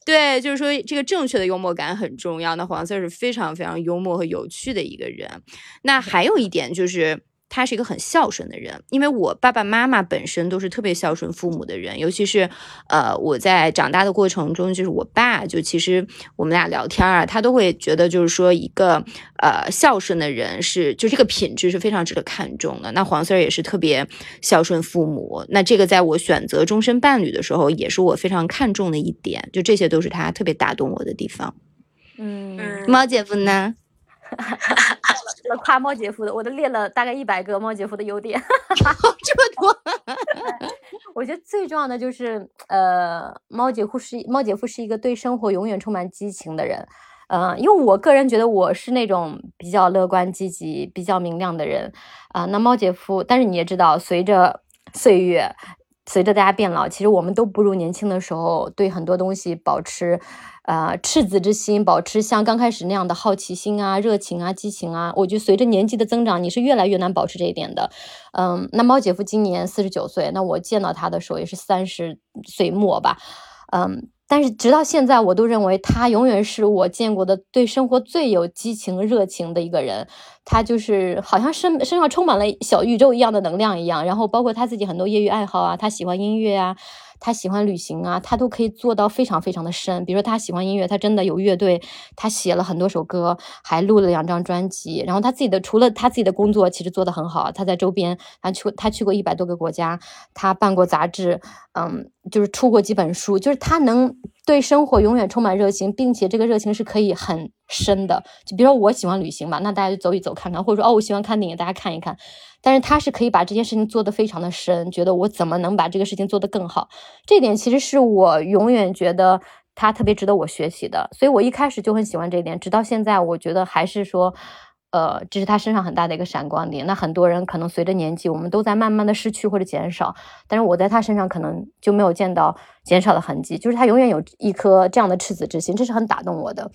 [SPEAKER 2] 对，就是说这个正确的幽默感很重要。那黄色是非常非常幽默和有趣的一个人。那还有一点就是。
[SPEAKER 4] 他是一个很孝顺的人，因为我爸爸妈妈本身都是特别孝顺父母的人，尤其是呃我在长大的过程中，就是我爸就其实我们俩聊天啊，他都会觉得就是说一个呃孝顺的人是就这个品质是非常值得看重的。那黄 Sir 也是特别孝顺父母，那这个在我选择终身伴侣的时候，也是我非常看重的一点，就这些都是他特别打动我的地方。
[SPEAKER 1] 嗯，
[SPEAKER 4] 猫姐夫呢？
[SPEAKER 1] 了夸猫姐夫的，我都列了大概一百个猫姐夫的优点，
[SPEAKER 4] 这么多。
[SPEAKER 1] 我觉得最重要的就是，呃，猫姐夫是猫姐夫是一个对生活永远充满激情的人，嗯，因为我个人觉得我是那种比较乐观、积极、比较明亮的人，啊，那猫姐夫，但是你也知道，随着岁月，随着大家变老，其实我们都不如年轻的时候对很多东西保持。呃，赤子之心，保持像刚开始那样的好奇心啊、热情啊、激情啊，我觉得随着年纪的增长，你是越来越难保持这一点的。嗯，那猫姐夫今年四十九岁，那我见到他的时候也是三十岁末吧。嗯，但是直到现在，我都认为他永远是我见过的对生活最有激情、热情的一个人。他就是好像身身上充满了小宇宙一样的能量一样，然后包括他自己很多业余爱好啊，他喜欢音乐啊。他喜欢旅行啊，他都可以做到非常非常的深。比如说他喜欢音乐，他真的有乐队，他写了很多首歌，还录了两张专辑。然后他自己的除了他自己的工作，其实做得很好。他在周边，他去他去过一百多个国家，他办过杂志，嗯，就是出过几本书。就是他能对生活永远充满热情，并且这个热情是可以很深的。就比如说我喜欢旅行嘛，那大家就走一走看看，或者说哦我喜欢看电影，大家看一看。但是他是可以把这件事情做得非常的深，觉得我怎么能把这个事情做得更好，这点其实是我永远觉得他特别值得我学习的，所以我一开始就很喜欢这一点，直到现在，我觉得还是说，呃，这是他身上很大的一个闪光点。那很多人可能随着年纪，我们都在慢慢的失去或者减少，但是我在他身上可能就没有见到减少的痕迹，就是他永远有一颗这样的赤子之心，这是很打动我的。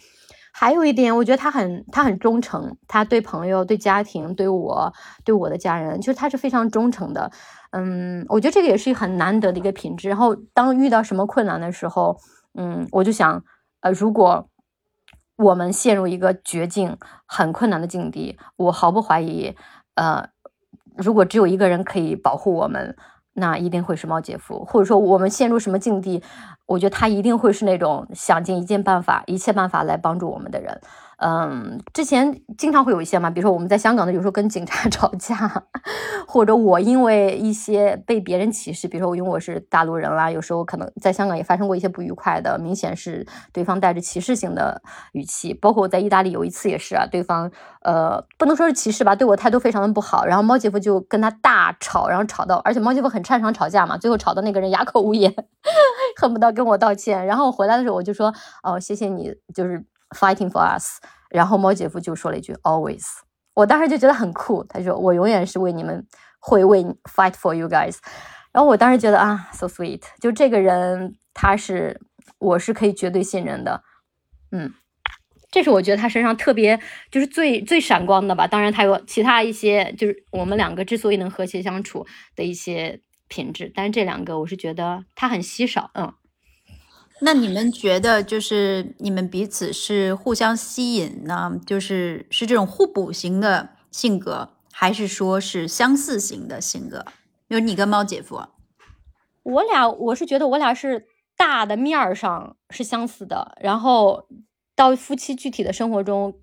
[SPEAKER 1] 还有一点，我觉得他很他很忠诚，他对朋友、对家庭、对我、对我的家人，就是他是非常忠诚的。嗯，我觉得这个也是很难得的一个品质。然后当遇到什么困难的时候，嗯，我就想，呃，如果我们陷入一个绝境、很困难的境地，我毫不怀疑，呃，如果只有一个人可以保护我们。那一定会是猫姐夫，或者说我们陷入什么境地，我觉得他一定会是那种想尽一切办法、一切办法来帮助我们的人。嗯，之前经常会有一些嘛，比如说我们在香港的，有时候跟警察 吵架，或者我因为一些被别人歧视，比如说我因为我是大陆人啦，有时候可能在香港也发生过一些不愉快的，明显是对方带着歧视性的语气。包括我在意大利有一次也是啊，对方呃不能说是歧视吧，对我态度非常的不好，然后猫姐夫就跟他大吵，然后吵到，而且猫姐夫很擅长吵架嘛，最后吵到那个人哑口无言，恨不得跟我道歉。然后我回来的时候我就说哦，谢谢你，就是。Fighting for us，然后猫姐夫就说了一句 Always，我当时就觉得很酷。他说我永远是为你们会为 fight for you guys。然后我当时觉得啊，so sweet，就这个人他是我是可以绝对信任的。嗯，这是我觉得他身上特别就是最最闪光的吧。当然他有其他一些就是我们两个之所以能和谐相处的一些品质，但是这两个我是觉得他很稀少。嗯。
[SPEAKER 3] 那你们觉得，就是你们彼此是互相吸引呢？就是是这种互补型的性格，还是说是相似型的性格？就是你跟猫姐夫，
[SPEAKER 1] 我俩我是觉得我俩是大的面儿上是相似的，然后到夫妻具体的生活中。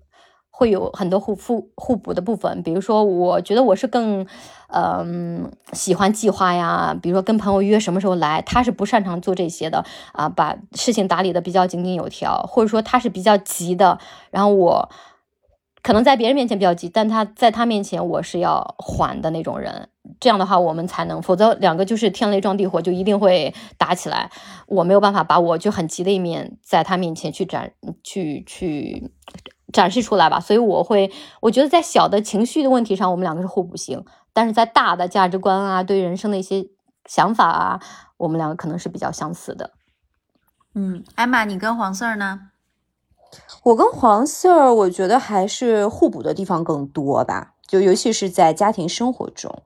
[SPEAKER 1] 会有很多互互互补的部分，比如说，我觉得我是更，嗯，喜欢计划呀，比如说跟朋友约什么时候来，他是不擅长做这些的啊，把事情打理的比较井井有条，或者说他是比较急的，然后我可能在别人面前比较急，但他在他面前我是要缓的那种人，这样的话我们才能，否则两个就是天雷撞地火，就一定会打起来，我没有办法把我就很急的一面在他面前去展去去。展示出来吧，所以我会，我觉得在小的情绪的问题上，我们两个是互补型，但是在大的价值观啊，对人生的一些想法啊，我们两个可能是比较相似的。
[SPEAKER 3] 嗯，艾玛，你跟黄 Sir 呢？
[SPEAKER 4] 我跟黄 Sir，我觉得还是互补的地方更多吧，就尤其是在家庭生活中。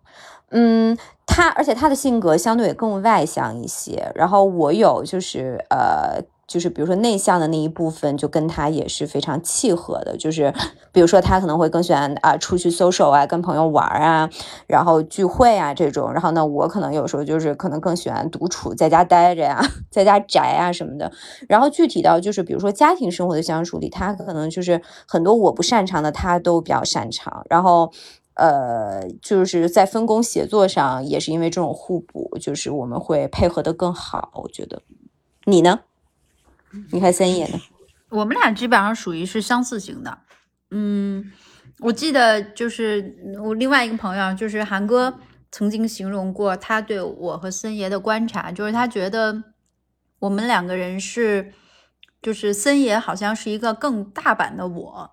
[SPEAKER 4] 嗯，他而且他的性格相对也更外向一些，然后我有就是呃。
[SPEAKER 2] 就是比如说内向的那一部分，就跟他也是非常契合的。就是比如说他可能会更喜欢啊出去 social 啊，跟朋友玩啊，然后聚会啊这种。然后呢，我可能有时候就是可能更喜欢独处，在家待着呀，在家宅啊什么的。然后具体到就是比如说家庭生活的相处里，他可能就是很多我不擅长的，他都比较擅长。然后呃，就是在分工协作上也是因为这种互补，就是我们会配合的更好。我觉得你呢？你看森爷呢？
[SPEAKER 3] 我们俩基本上属于是相似型的。嗯，我记得就是我另外一个朋友，就是韩哥曾经形容过他对我和森爷的观察，就是他觉得我们两个人是，就是森爷好像是一个更大版的我，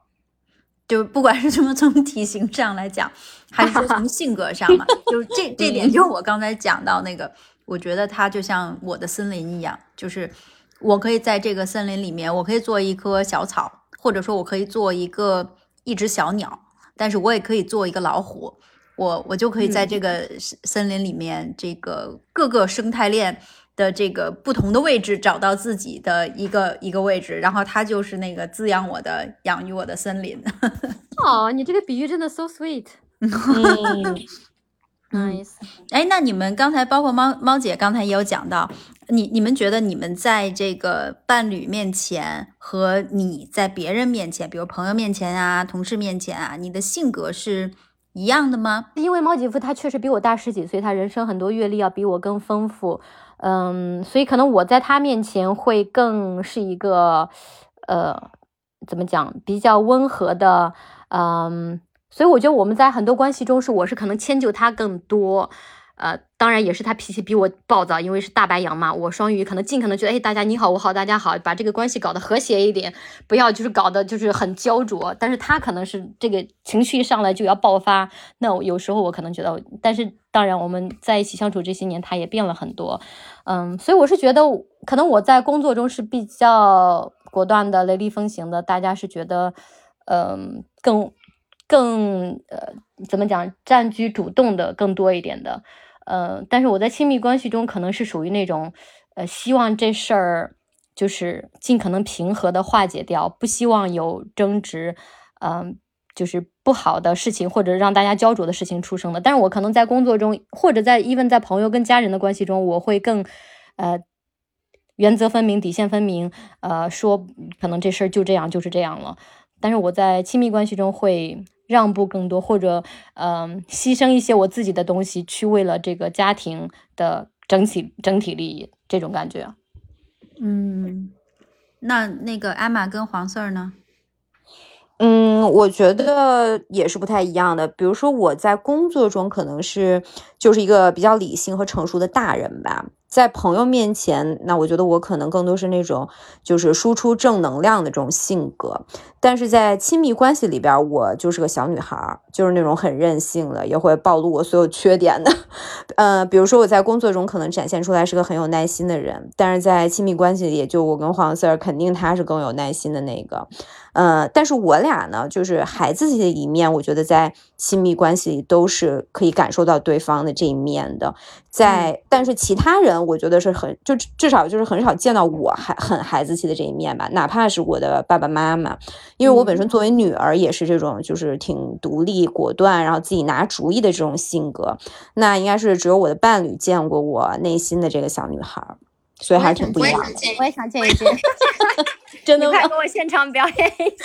[SPEAKER 3] 就不管是从从体型上来讲，还是说从性格上嘛，就是这这点，就我刚才讲到那个，我觉得他就像我的森林一样，就是。我可以在这个森林里面，我可以做一棵小草，或者说我可以做一个一只小鸟，但是我也可以做一个老虎，我我就可以在这个森林里面，这个各个生态链的这个不同的位置找到自己的一个一个位置，然后它就是那个滋养我的、养育我的森林。
[SPEAKER 1] 哦，你这个比喻真的 so sweet。
[SPEAKER 3] Nice，哎，那你们刚才包括猫猫姐刚才也有讲到，你你们觉得你们在这个伴侣面前和你在别人面前，比如朋友面前啊、同事面前啊，你的性格是一样的吗？
[SPEAKER 1] 因为猫姐夫他确实比我大十几岁，他人生很多阅历要比我更丰富，嗯，所以可能我在他面前会更是一个，呃，怎么讲，比较温和的，嗯。所以我觉得我们在很多关系中是我是可能迁就他更多，呃，当然也是他脾气比我暴躁，因为是大白羊嘛。我双鱼可能尽可能觉得，哎，大家你好我好大家好，把这个关系搞得和谐一点，不要就是搞得就是很焦灼。但是他可能是这个情绪一上来就要爆发，那有时候我可能觉得，但是当然我们在一起相处这些年，他也变了很多，嗯，所以我是觉得可能我在工作中是比较果断的、雷厉风行的，大家是觉得，嗯，更。更呃，怎么讲，占据主动的更多一点的，呃，但是我在亲密关系中可能是属于那种，呃，希望这事儿就是尽可能平和的化解掉，不希望有争执，嗯，就是不好的事情或者让大家焦灼的事情出生的。但是我可能在工作中或者在 even 在朋友跟家人的关系中，我会更，呃，原则分明，底线分明，呃，说可能这事儿就这样就是这样了。但是我在亲密关系中会。让步更多，或者嗯，牺牲一些我自己的东西，去为了这个家庭的整体整体利益，这种感觉。
[SPEAKER 3] 嗯，那那个艾玛跟黄四儿呢？
[SPEAKER 2] 嗯，我觉得也是不太一样的。比如说我在工作中可能是就是一个比较理性和成熟的大人吧。在朋友面前，那我觉得我可能更多是那种就是输出正能量的这种性格，但是在亲密关系里边，我就是个小女孩，就是那种很任性的，也会暴露我所有缺点的。呃，比如说我在工作中可能展现出来是个很有耐心的人，但是在亲密关系里，也就我跟黄 Sir 肯定他是更有耐心的那个。呃，但是我俩呢，就是孩子气的一面，我觉得在亲密关系里都是可以感受到对方的这一面的。在，但是其他人，我觉得是很，就至少就是很少见到我还很孩子气的这一面吧。哪怕是我的爸爸妈妈，因为我本身作为女儿也是这种，就是挺独立果断，然后自己拿主意的这种性格。那应该是只有我的伴侣见过我内心的这个小女孩，所以还是挺不一样的。
[SPEAKER 1] 我也想见一见。真的，快给我现场表演一下。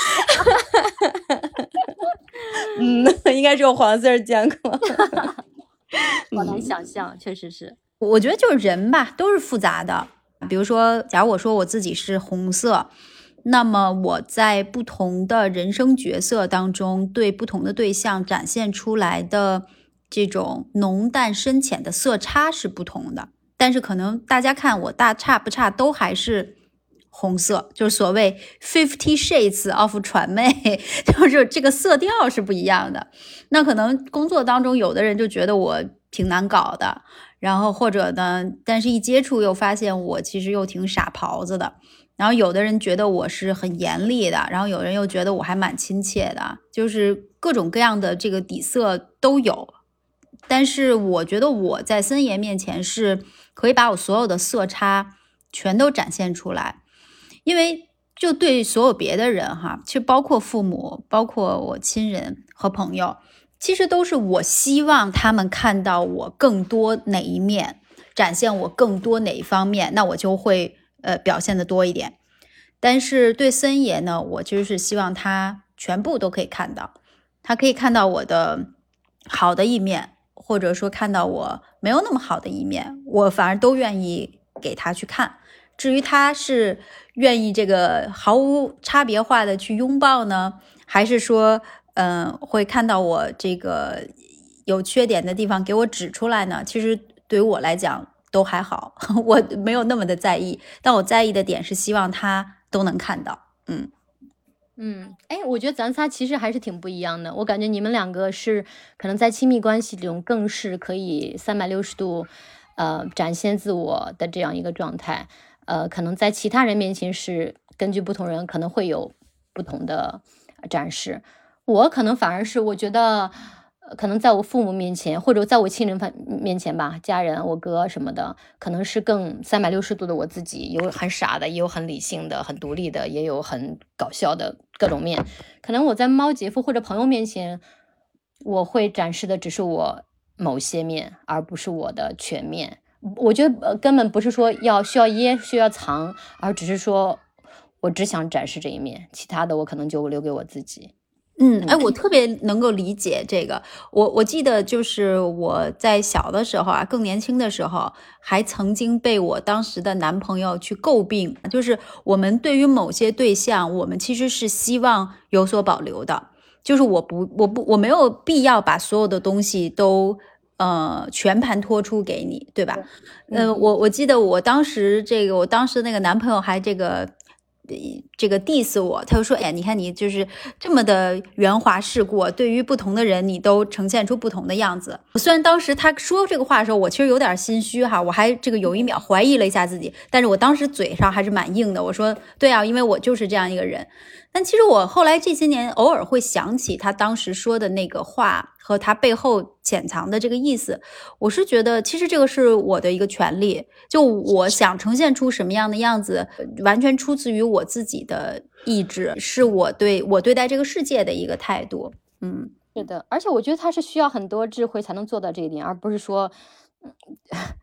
[SPEAKER 2] 嗯，应该只有黄色见过。
[SPEAKER 1] 好难想象，确实是。
[SPEAKER 3] 我觉得就是人吧，都是复杂的。比如说，假如我说我自己是红色，那么我在不同的人生角色当中，对不同的对象展现出来的这种浓淡深浅的色差是不同的。但是可能大家看我大差不差，都还是。红色 就是所谓 Fifty Shades of 传媒，就是这个色调是不一样的。那可能工作当中，有的人就觉得我挺难搞的，然后或者呢，但是一接触又发现我其实又挺傻狍子的。然后有的人觉得我是很严厉的，然后有人又觉得我还蛮亲切的，就是各种各样的这个底色都有。但是我觉得我在森严面前是可以把我所有的色差全都展现出来。因为就对所有别的人哈，其实包括父母，包括我亲人和朋友，其实都是我希望他们看到我更多哪一面，展现我更多哪一方面，那我就会呃表现的多一点。但是对森爷呢，我就是希望他全部都可以看到，他可以看到我的好的一面，或者说看到我没有那么好的一面，我反而都愿意给他去看。至于他是愿意这个毫无差别化的去拥抱呢，还是说，嗯，会看到我这个有缺点的地方给我指出来呢？其实对于我来讲都还好，我没有那么的在意。但我在意的点是希望他都能看到。嗯
[SPEAKER 1] 嗯，哎，我觉得咱仨其实还是挺不一样的。我感觉你们两个是可能在亲密关系中更是可以三百六十度，呃，展现自我的这样一个状态。呃，可能在其他人面前是根据不同人可能会有不同的展示。我可能反而是我觉得，可能在我父母面前或者在我亲人面面前吧，家人、我哥什么的，可能是更三百六十度的我自己，有很傻的，也有很理性的、很独立的，也有很搞笑的各种面。可能我在猫姐夫或者朋友面前，我会展示的只是我某些面，而不是我的全面。我觉得根本不是说要需要掖需要藏，而只是说我只想展示这一面，其他的我可能就留给我自己。
[SPEAKER 3] 嗯，哎，我特别能够理解这个。我我记得就是我在小的时候啊，更年轻的时候，还曾经被我当时的男朋友去诟病，就是我们对于某些对象，我们其实是希望有所保留的，就是我不我不我没有必要把所有的东西都。呃，全盘托出给你，对吧？嗯，我我记得我当时这个，我当时那个男朋友还这个这个 diss 我，他就说：“哎，你看你就是这么的圆滑世故，对于不同的人，你都呈现出不同的样子。”虽然当时他说这个话的时候，我其实有点心虚哈，我还这个有一秒怀疑了一下自己，但是我当时嘴上还是蛮硬的，我说：“对啊，因为我就是这样一个人。”但其实我后来这些年偶尔会想起他当时说的那个话和他背后潜藏的这个意思，我是觉得其实这个是我的一个权利，就我想呈现出什么样的样子，完全出自于我自己的意志，是我对我对待这个世界的一个态度。嗯，
[SPEAKER 1] 是的，而且我觉得他是需要很多智慧才能做到这一点，而不是说。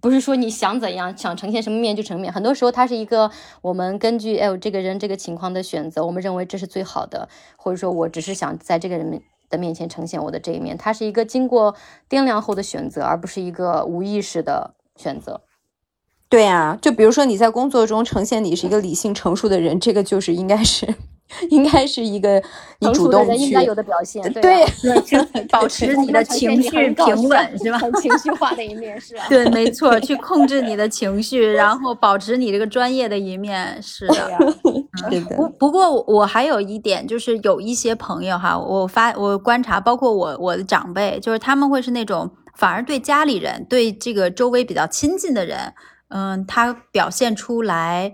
[SPEAKER 1] 不是说你想怎样，想呈现什么面就成面。很多时候，它是一个我们根据哎，这个人这个情况的选择，我们认为这是最好的，或者说我只是想在这个人面的面前呈现我的这一面。它是一个经过掂量后的选择，而不是一个无意识的选择。
[SPEAKER 2] 对呀，就比如说你在工作中呈现你是一个理性成熟的人，这个就是应该是。应该是一个 你主动
[SPEAKER 1] 人应该有的表现，
[SPEAKER 2] 对，
[SPEAKER 3] 保持你的情绪平稳是吧？
[SPEAKER 1] 情绪化的一面是吧，
[SPEAKER 3] 对，没错，去控制你的情绪，然后保持你这个专业的一面，是的，
[SPEAKER 2] 对的。
[SPEAKER 3] 不不过我还有一点，就是有一些朋友哈，我发我观察，包括我我的长辈，就是他们会是那种反而对家里人、对这个周围比较亲近的人，嗯，他表现出来。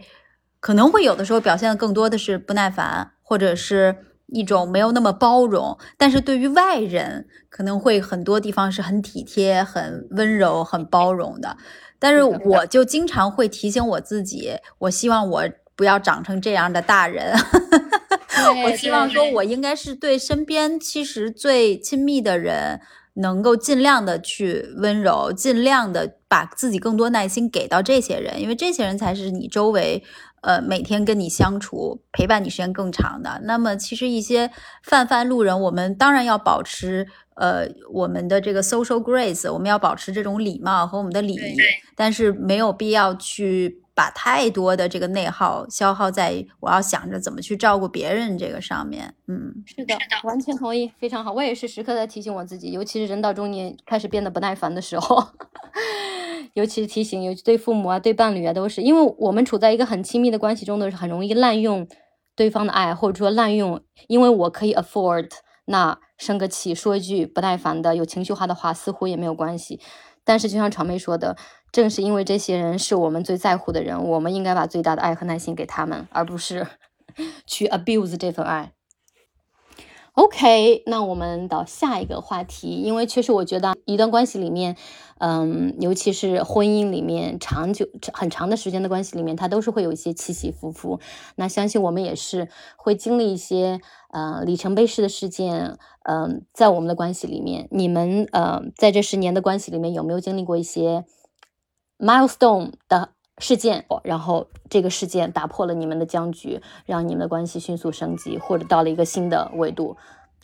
[SPEAKER 3] 可能会有的时候表现的更多的是不耐烦，或者是一种没有那么包容。但是对于外人，可能会很多地方是很体贴、很温柔、很包容的。但是我就经常会提醒我自己，我希望我不要长成这样的大人。我希望说，我应该是对身边其实最亲密的人，能够尽量的去温柔，尽量的把自己更多耐心给到这些人，因为这些人才是你周围。呃，每天跟你相处、陪伴你时间更长的，那么其实一些泛泛路人，我们当然要保持呃我们的这个 social grace，我们要保持这种礼貌和我们的礼仪，但是没有必要去把太多的这个内耗消耗在我要想着怎么去照顾别人这个上面。嗯，
[SPEAKER 1] 是的，完全同意，非常好。我也是时刻在提醒我自己，尤其是人到中年开始变得不耐烦的时候。尤其是提醒，尤其对父母啊、对伴侣啊，都是因为我们处在一个很亲密的关系中的是很容易滥用对方的爱，或者说滥用，因为我可以 afford，那生个气，说一句不耐烦的、有情绪化的话，似乎也没有关系。但是就像传媒说的，正是因为这些人是我们最在乎的人，我们应该把最大的爱和耐心给他们，而不是 去 abuse 这份爱。OK，那我们到下一个话题，因为确实我觉得一段关系里面，嗯，尤其是婚姻里面长久很长的时间的关系里面，它都是会有一些起起伏伏。那相信我们也是会经历一些呃里程碑式的事件，嗯，在我们的关系里面，你们呃在这十年的关系里面有没有经历过一些 milestone 的？事件，然后这个事件打破了你们的僵局，让你们的关系迅速升级，或者到了一个新的维度。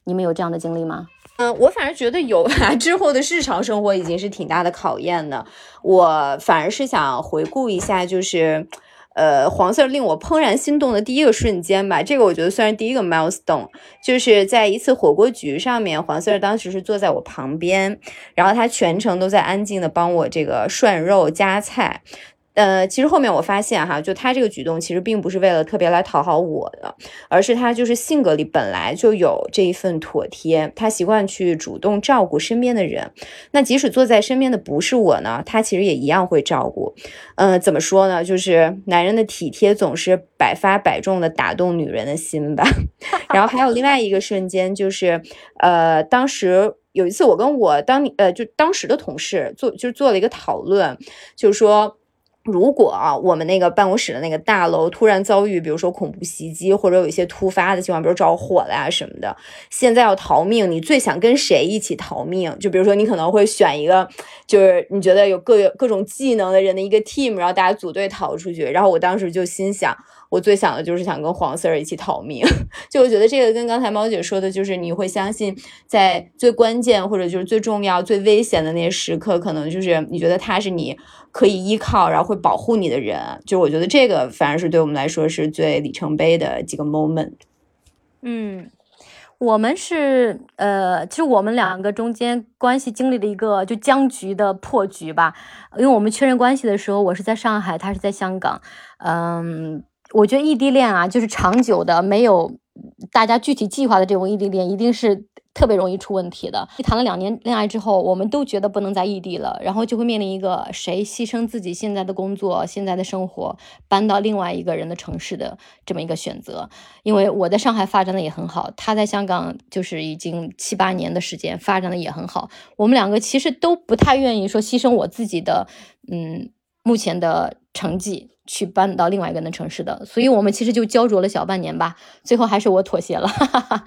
[SPEAKER 1] 你们有这样的经历吗？
[SPEAKER 2] 嗯，我反而觉得有吧。之后的日常生活已经是挺大的考验的。我反而是想回顾一下，就是，呃，黄色令我怦然心动的第一个瞬间吧。这个我觉得算是第一个 milestone，就是在一次火锅局上面，黄色当时是坐在我旁边，然后他全程都在安静的帮我这个涮肉夹菜。呃，其实后面我发现哈，就他这个举动其实并不是为了特别来讨好我的，而是他就是性格里本来就有这一份妥帖，他习惯去主动照顾身边的人。那即使坐在身边的不是我呢，他其实也一样会照顾。嗯，怎么说呢？就是男人的体贴总是百发百中的打动女人的心吧。然后还有另外一个瞬间，就是呃，当时有一次我跟我当呃就当时的同事做就是做了一个讨论，就是说。如果啊，我们那个办公室的那个大楼突然遭遇，比如说恐怖袭击，或者有一些突发的情况，比如着火了呀什么的，现在要逃命，你最想跟谁一起逃命？就比如说，你可能会选一个，就是你觉得有各各种技能的人的一个 team，然后大家组队逃出去。然后我当时就心想，我最想的就是想跟黄 Sir 一起逃命。就我觉得这个跟刚才猫姐说的，就是你会相信，在最关键或者就是最重要、最危险的那些时刻，可能就是你觉得他是你。可以依靠，然后会保护你的人，就我觉得这个反而是对我们来说是最里程碑的几个 moment。
[SPEAKER 1] 嗯，我们是呃，其实我们两个中间关系经历了一个就僵局的破局吧，因为我们确认关系的时候，我是在上海，他是在香港。嗯，我觉得异地恋啊，就是长久的没有大家具体计划的这种异地恋，一定是。特别容易出问题的。谈了两年恋爱之后，我们都觉得不能在异地了，然后就会面临一个谁牺牲自己现在的工作、现在的生活，搬到另外一个人的城市的这么一个选择。因为我在上海发展的也很好，他在香港就是已经七八年的时间发展的也很好。我们两个其实都不太愿意说牺牲我自己的，嗯，目前的成绩去搬到另外一个人的城市的，所以我们其实就焦灼了小半年吧，最后还是我妥协了。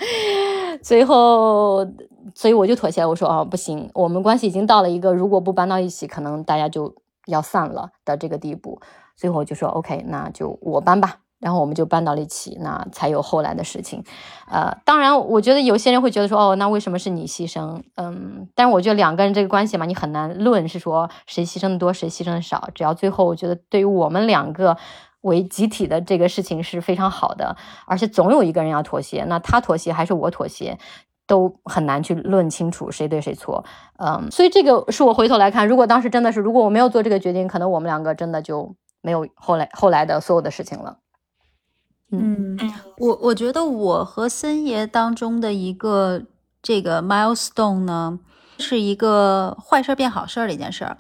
[SPEAKER 1] 最后，所以我就妥协了。我说：“哦，不行，我们关系已经到了一个如果不搬到一起，可能大家就要散了的这个地步。”最后我就说：“OK，那就我搬吧。”然后我们就搬到了一起，那才有后来的事情。呃，当然，我觉得有些人会觉得说：“哦，那为什么是你牺牲？”嗯，但是我觉得两个人这个关系嘛，你很难论是说谁牺牲的多，谁牺牲的少。只要最后，我觉得对于我们两个。为集体的这个事情是非常好的，而且总有一个人要妥协。那他妥协还是我妥协，都很难去论清楚谁对谁错。嗯，所以这个是我回头来看，如果当时真的是，如果我没有做这个决定，可能我们两个真的就没有后来后来的所有的事情了。
[SPEAKER 3] 嗯，我我觉得我和森爷当中的一个这个 milestone 呢，是一个坏事变好事的一件事儿。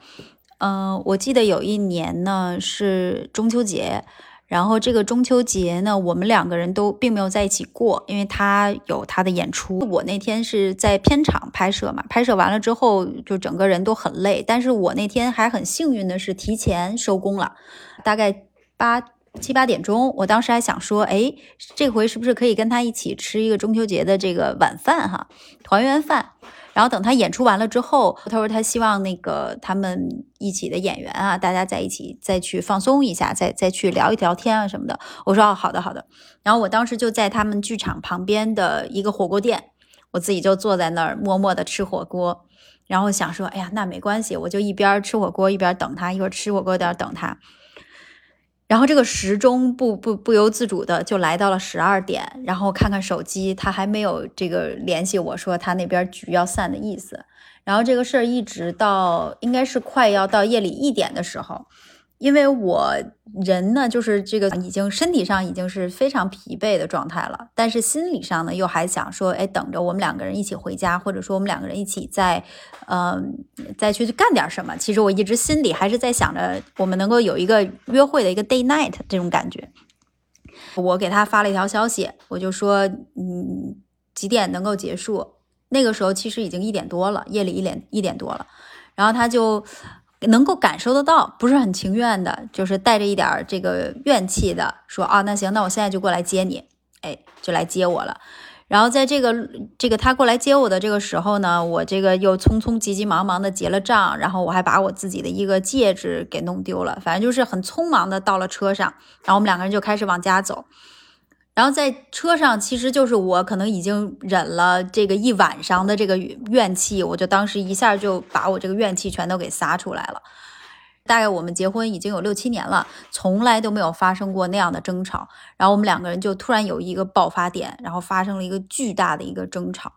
[SPEAKER 3] 嗯，我记得有一年呢是中秋节，然后这个中秋节呢，我们两个人都并没有在一起过，因为他有他的演出。我那天是在片场拍摄嘛，拍摄完了之后就整个人都很累，但是我那天还很幸运的是提前收工了，大概八七八点钟。我当时还想说，哎，这回是不是可以跟他一起吃一个中秋节的这个晚饭哈，团圆饭。然后等他演出完了之后，他说他希望那个他们一起的演员啊，大家在一起再去放松一下，再再去聊一聊天啊什么的。我说哦，好的好的。然后我当时就在他们剧场旁边的一个火锅店，我自己就坐在那儿默默的吃火锅，然后想说，哎呀，那没关系，我就一边吃火锅一边等他，一会儿吃火锅一边等他。然后这个时钟不不不由自主的就来到了十二点，然后看看手机，他还没有这个联系我说他那边局要散的意思，然后这个事儿一直到应该是快要到夜里一点的时候。因为我人呢，就是这个已经身体上已经是非常疲惫的状态了，但是心理上呢，又还想说，哎，等着我们两个人一起回家，或者说我们两个人一起再，嗯，再去干点什么。其实我一直心里还是在想着，我们能够有一个约会的一个 day night 这种感觉。我给他发了一条消息，我就说，嗯。几点能够结束。那个时候其实已经一点多了，夜里一点一点多了，然后他就能够感受得到，不是很情愿的，就是带着一点这个怨气的说啊，那行，那我现在就过来接你，哎，就来接我了。然后在这个这个他过来接我的这个时候呢，我这个又匆匆急急忙忙的结了账，然后我还把我自己的一个戒指给弄丢了，反正就是很匆忙的到了车上，然后我们两个人就开始往家走。然后在车上，其实就是我可能已经忍了这个一晚上的这个怨气，我就当时一下就把我这个怨气全都给撒出来了。大概我们结婚已经有六七年了，从来都没有发生过那样的争吵。然后我们两个人就突然有一个爆发点，然后发生了一个巨大的一个争吵。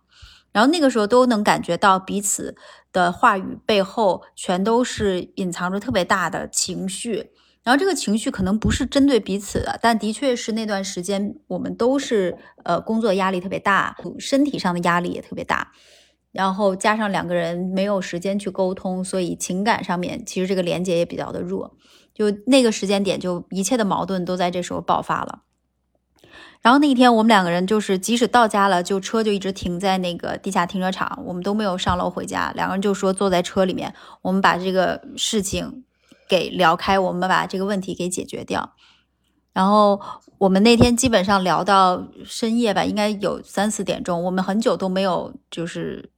[SPEAKER 3] 然后那个时候都能感觉到彼此的话语背后全都是隐藏着特别大的情绪。然后这个情绪可能不是针对彼此的，但的确是那段时间我们都是呃工作压力特别大，身体上的压力也特别大。然后加上两个人没有时间去沟通，所以情感上面其实这个连接也比较的弱。就那个时间点，就一切的矛盾都在这时候爆发了。然后那一天，我们两个人就是即使到家了，就车就一直停在那个地下停车场，我们都没有上楼回家。两个人就说坐在车里面，我们把这个事情给聊开，我们把这个问题给解决掉。然后我们那天基本上聊到深夜吧，应该有三四点钟，我们很久都没有就是。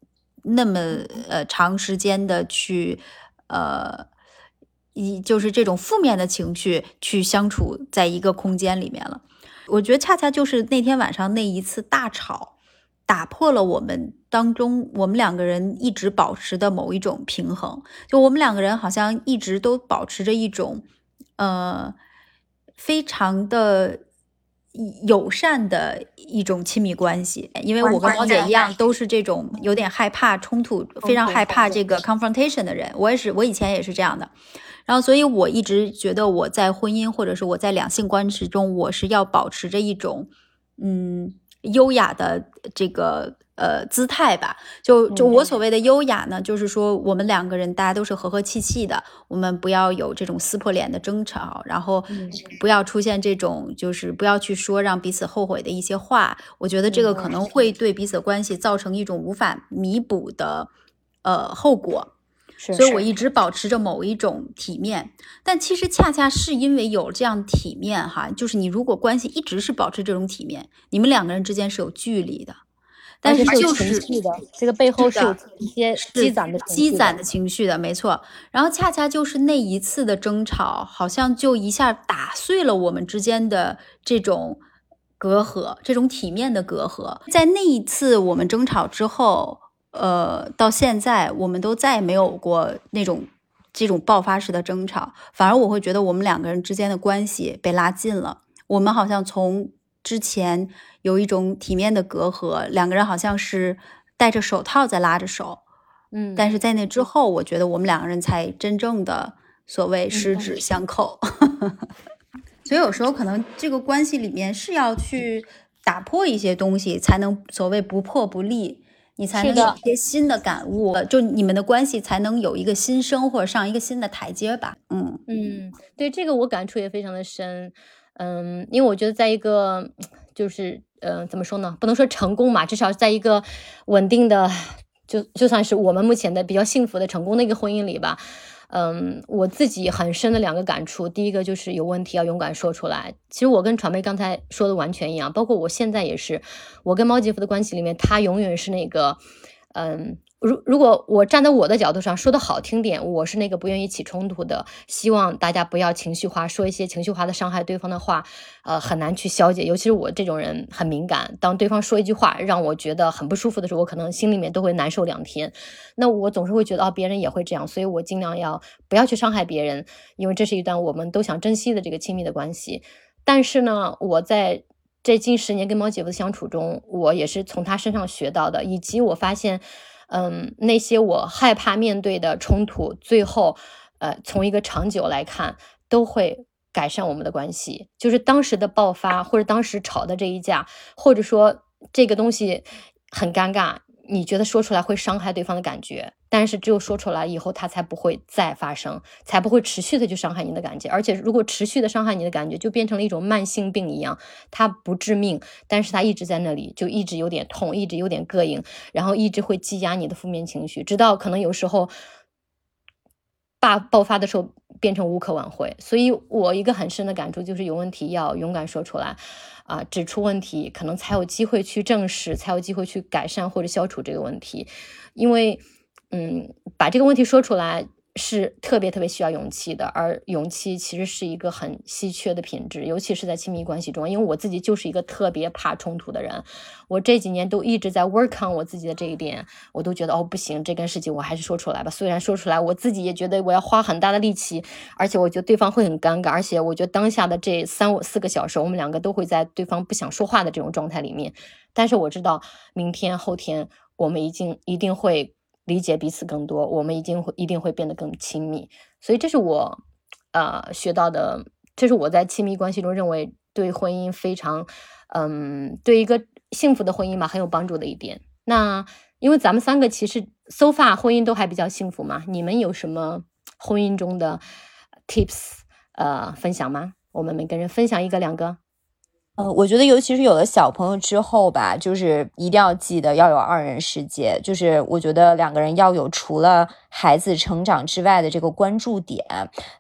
[SPEAKER 3] 那么呃长时间的去呃一就是这种负面的情绪去相处在一个空间里面了，我觉得恰恰就是那天晚上那一次大吵，打破了我们当中我们两个人一直保持的某一种平衡，就我们两个人好像一直都保持着一种呃非常的。友善的一种亲密关系，因为我跟猫姐一样，都是这种有点害怕冲突、非常害怕这个 confrontation 的人。我也是，我以前也是这样的。然后，所以我一直觉得我在婚姻或者是我在两性关系中，我是要保持着一种嗯优雅的这个。呃，姿态吧，就就我所谓的优雅呢，就是说我们两个人大家都是和和气气的，我们不要有这种撕破脸的争吵，然后不要出现这种就是不要去说让彼此后悔的一些话。我觉得这个可能会对彼此关系造成一种无法弥补的呃后果。所以我一直保持着某一种体面，但其实恰恰是因为有这样体面哈，就是你如果关系一直是保持这种体面，你们两个人之间是有距离的。但是就是
[SPEAKER 1] 这个背后是有一些积攒的
[SPEAKER 3] 积攒的情绪的，没错。然后恰恰就是那一次的争吵，好像就一下打碎了我们之间的这种隔阂，这种体面的隔阂。在那一次我们争吵之后，呃，到现在我们都再也没有过那种这种爆发式的争吵，反而我会觉得我们两个人之间的关系被拉近了。我们好像从之前。有一种体面的隔阂，两个人好像是戴着手套在拉着手，
[SPEAKER 1] 嗯，
[SPEAKER 3] 但是在那之后，我觉得我们两个人才真正的所谓十指相扣。所以有时候可能这个关系里面是要去打破一些东西，才能所谓不破不立，你才能有一些新的感悟，就你们的关系才能有一个新生或者上一个新的台阶吧。
[SPEAKER 1] 嗯嗯，对这个我感触也非常的深，嗯，因为我觉得在一个就是。嗯，怎么说呢？不能说成功嘛，至少在一个稳定的，就就算是我们目前的比较幸福的、成功的一个婚姻里吧。嗯，我自己很深的两个感触，第一个就是有问题要勇敢说出来。其实我跟传媒刚才说的完全一样，包括我现在也是，我跟猫姐夫的关系里面，他永远是那个，嗯。如如果我站在我的角度上说的好听点，我是那个不愿意起冲突的，希望大家不要情绪化，说一些情绪化的伤害对方的话，呃，很难去消解。尤其是我这种人很敏感，当对方说一句话让我觉得很不舒服的时候，我可能心里面都会难受两天。那我总是会觉得啊，别人也会这样，所以我尽量要不要去伤害别人，因为这是一段我们都想珍惜的这个亲密的关系。但是呢，我在这近十年跟猫姐夫的相处中，我也是从他身上学到的，以及我发现。嗯，那些我害怕面对的冲突，最后，呃，从一个长久来看，都会改善我们的关系。就是当时的爆发，或者当时吵的这一架，或者说这个东西很尴尬，你觉得说出来会伤害对方的感觉，但是只有说出来以后，它才不会再发生，才不会持续的去伤害你的感觉。而且如果持续的伤害你的感觉，就变成了一种慢性病一样，它不致命，但是它一直在那里，就一直有点痛，一直有点膈应，然后一直会积压你的负面情绪，直到可能有时候爆爆发的时候变成无可挽回。所以我一个很深的感触就是，有问题要勇敢说出来。啊，指出问题，可能才有机会去证实，才有机会去改善或者消除这个问题，因为，嗯，把这个问题说出来。是特别特别需要勇气的，而勇气其实是一个很稀缺的品质，尤其是在亲密关系中。因为我自己就是一个特别怕冲突的人，我这几年都一直在 work on 我自己的这一点，我都觉得哦不行，这件事情我还是说出来吧。虽然说出来，我自己也觉得我要花很大的力气，而且我觉得对方会很尴尬，而且我觉得当下的这三五四个小时，我们两个都会在对方不想说话的这种状态里面。但是我知道，明天后天我们已经一定会。理解彼此更多，我们一定会一定会变得更亲密。所以这是我，呃，学到的，这是我在亲密关系中认为对婚姻非常，嗯，对一个幸福的婚姻吧很有帮助的一点。那因为咱们三个其实 so far 婚姻都还比较幸福嘛，你们有什么婚姻中的 tips 呃分享吗？我们每个人分享一个两个。
[SPEAKER 2] 呃，我觉得尤其是有了小朋友之后吧，就是一定要记得要有二人世界。就是我觉得两个人要有除了孩子成长之外的这个关注点。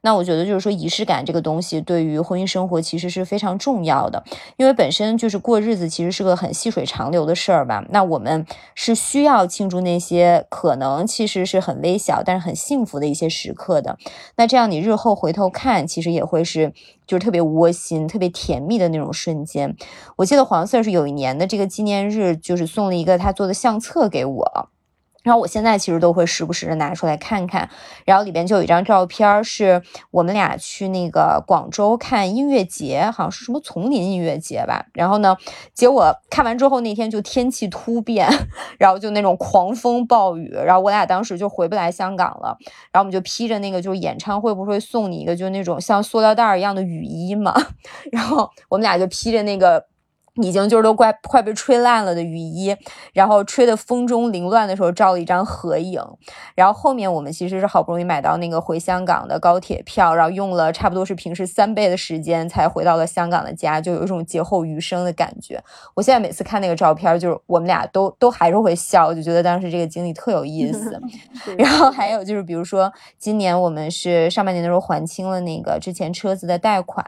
[SPEAKER 2] 那我觉得就是说仪式感这个东西对于婚姻生活其实是非常重要的，因为本身就是过日子其实是个很细水长流的事儿吧。那我们是需要庆祝那些可能其实是很微小但是很幸福的一些时刻的。那这样你日后回头看，其实也会是。就是特别窝心、特别甜蜜的那种瞬间。我记得黄色是有一年的这个纪念日，就是送了一个他做的相册给我。然后我现在其实都会时不时的拿出来看看，然后里边就有一张照片，是我们俩去那个广州看音乐节，好像是什么丛林音乐节吧。然后呢，结果看完之后那天就天气突变，然后就那种狂风暴雨，然后我俩当时就回不来香港了。然后我们就披着那个就是演唱会不会送你一个就那种像塑料袋一样的雨衣嘛，然后我们俩就披着那个。已经就是都快快被吹烂了的雨衣，然后吹的风中凌乱的时候照了一张合影，然后后面我们其实是好不容易买到那个回香港的高铁票，然后用了差不多是平时三倍的时间才回到了香港的家，就有一种劫后余生的感觉。我现在每次看那个照片，就是我们俩都都还是会笑，就觉得当时这个经历特有意思。然后还有就是比如说今年我们是上半年的时候还清了那个之前车子的贷款，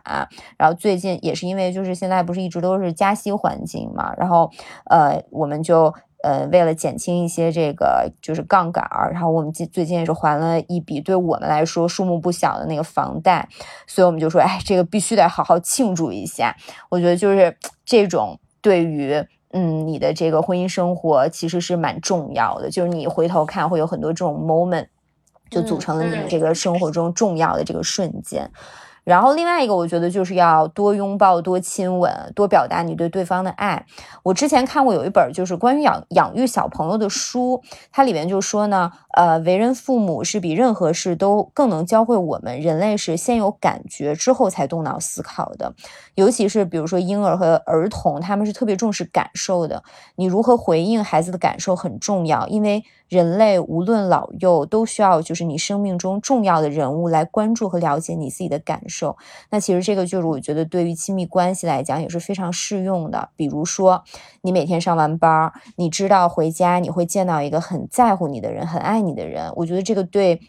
[SPEAKER 2] 然后最近也是因为就是现在不是一直都是加。息环境嘛，然后呃，我们就呃为了减轻一些这个就是杠杆儿，然后我们最最近也是还了一笔对我们来说数目不小的那个房贷，所以我们就说，哎，这个必须得好好庆祝一下。我觉得就是这种对于嗯你的这个婚姻生活其实是蛮重要的，就是你回头看会有很多这种 moment，就组成了你这个生活中重要的这个瞬间。然后另外一个，我觉得就是要多拥抱、多亲吻、多表达你对对方的爱。我之前看过有一本就是关于养养育小朋友的书，它里面就说呢，呃，为人父母是比任何事都更能教会我们，人类是先有感觉之后才动脑思考的。尤其是比如说婴儿和儿童，他们是特别重视感受的。你如何回应孩子的感受很重要，因为。人类无论老幼都需要，就是你生命中重要的人物来关注和了解你自己的感受。那其实这个就是我觉得对于亲密关系来讲也是非常适用的。比如说，你每天上完班，你知道回家你会见到一个很在乎你的人、很爱你的人。我觉得这个对，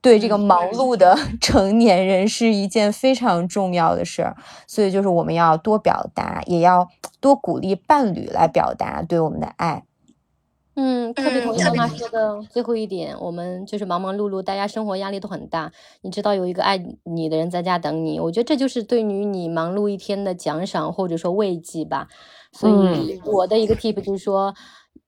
[SPEAKER 2] 对这个忙碌的 成年人是一件非常重要的事儿。所以就是我们要多表达，也要多鼓励伴侣来表达对我们的爱。
[SPEAKER 1] 嗯，特别同意妈妈说的最后一点。我们就是忙忙碌碌，大家生活压力都很大。你知道有一个爱你的人在家等你，我觉得这就是对于你忙碌一天的奖赏或者说慰藉吧。所以我的一个 tip 就是说，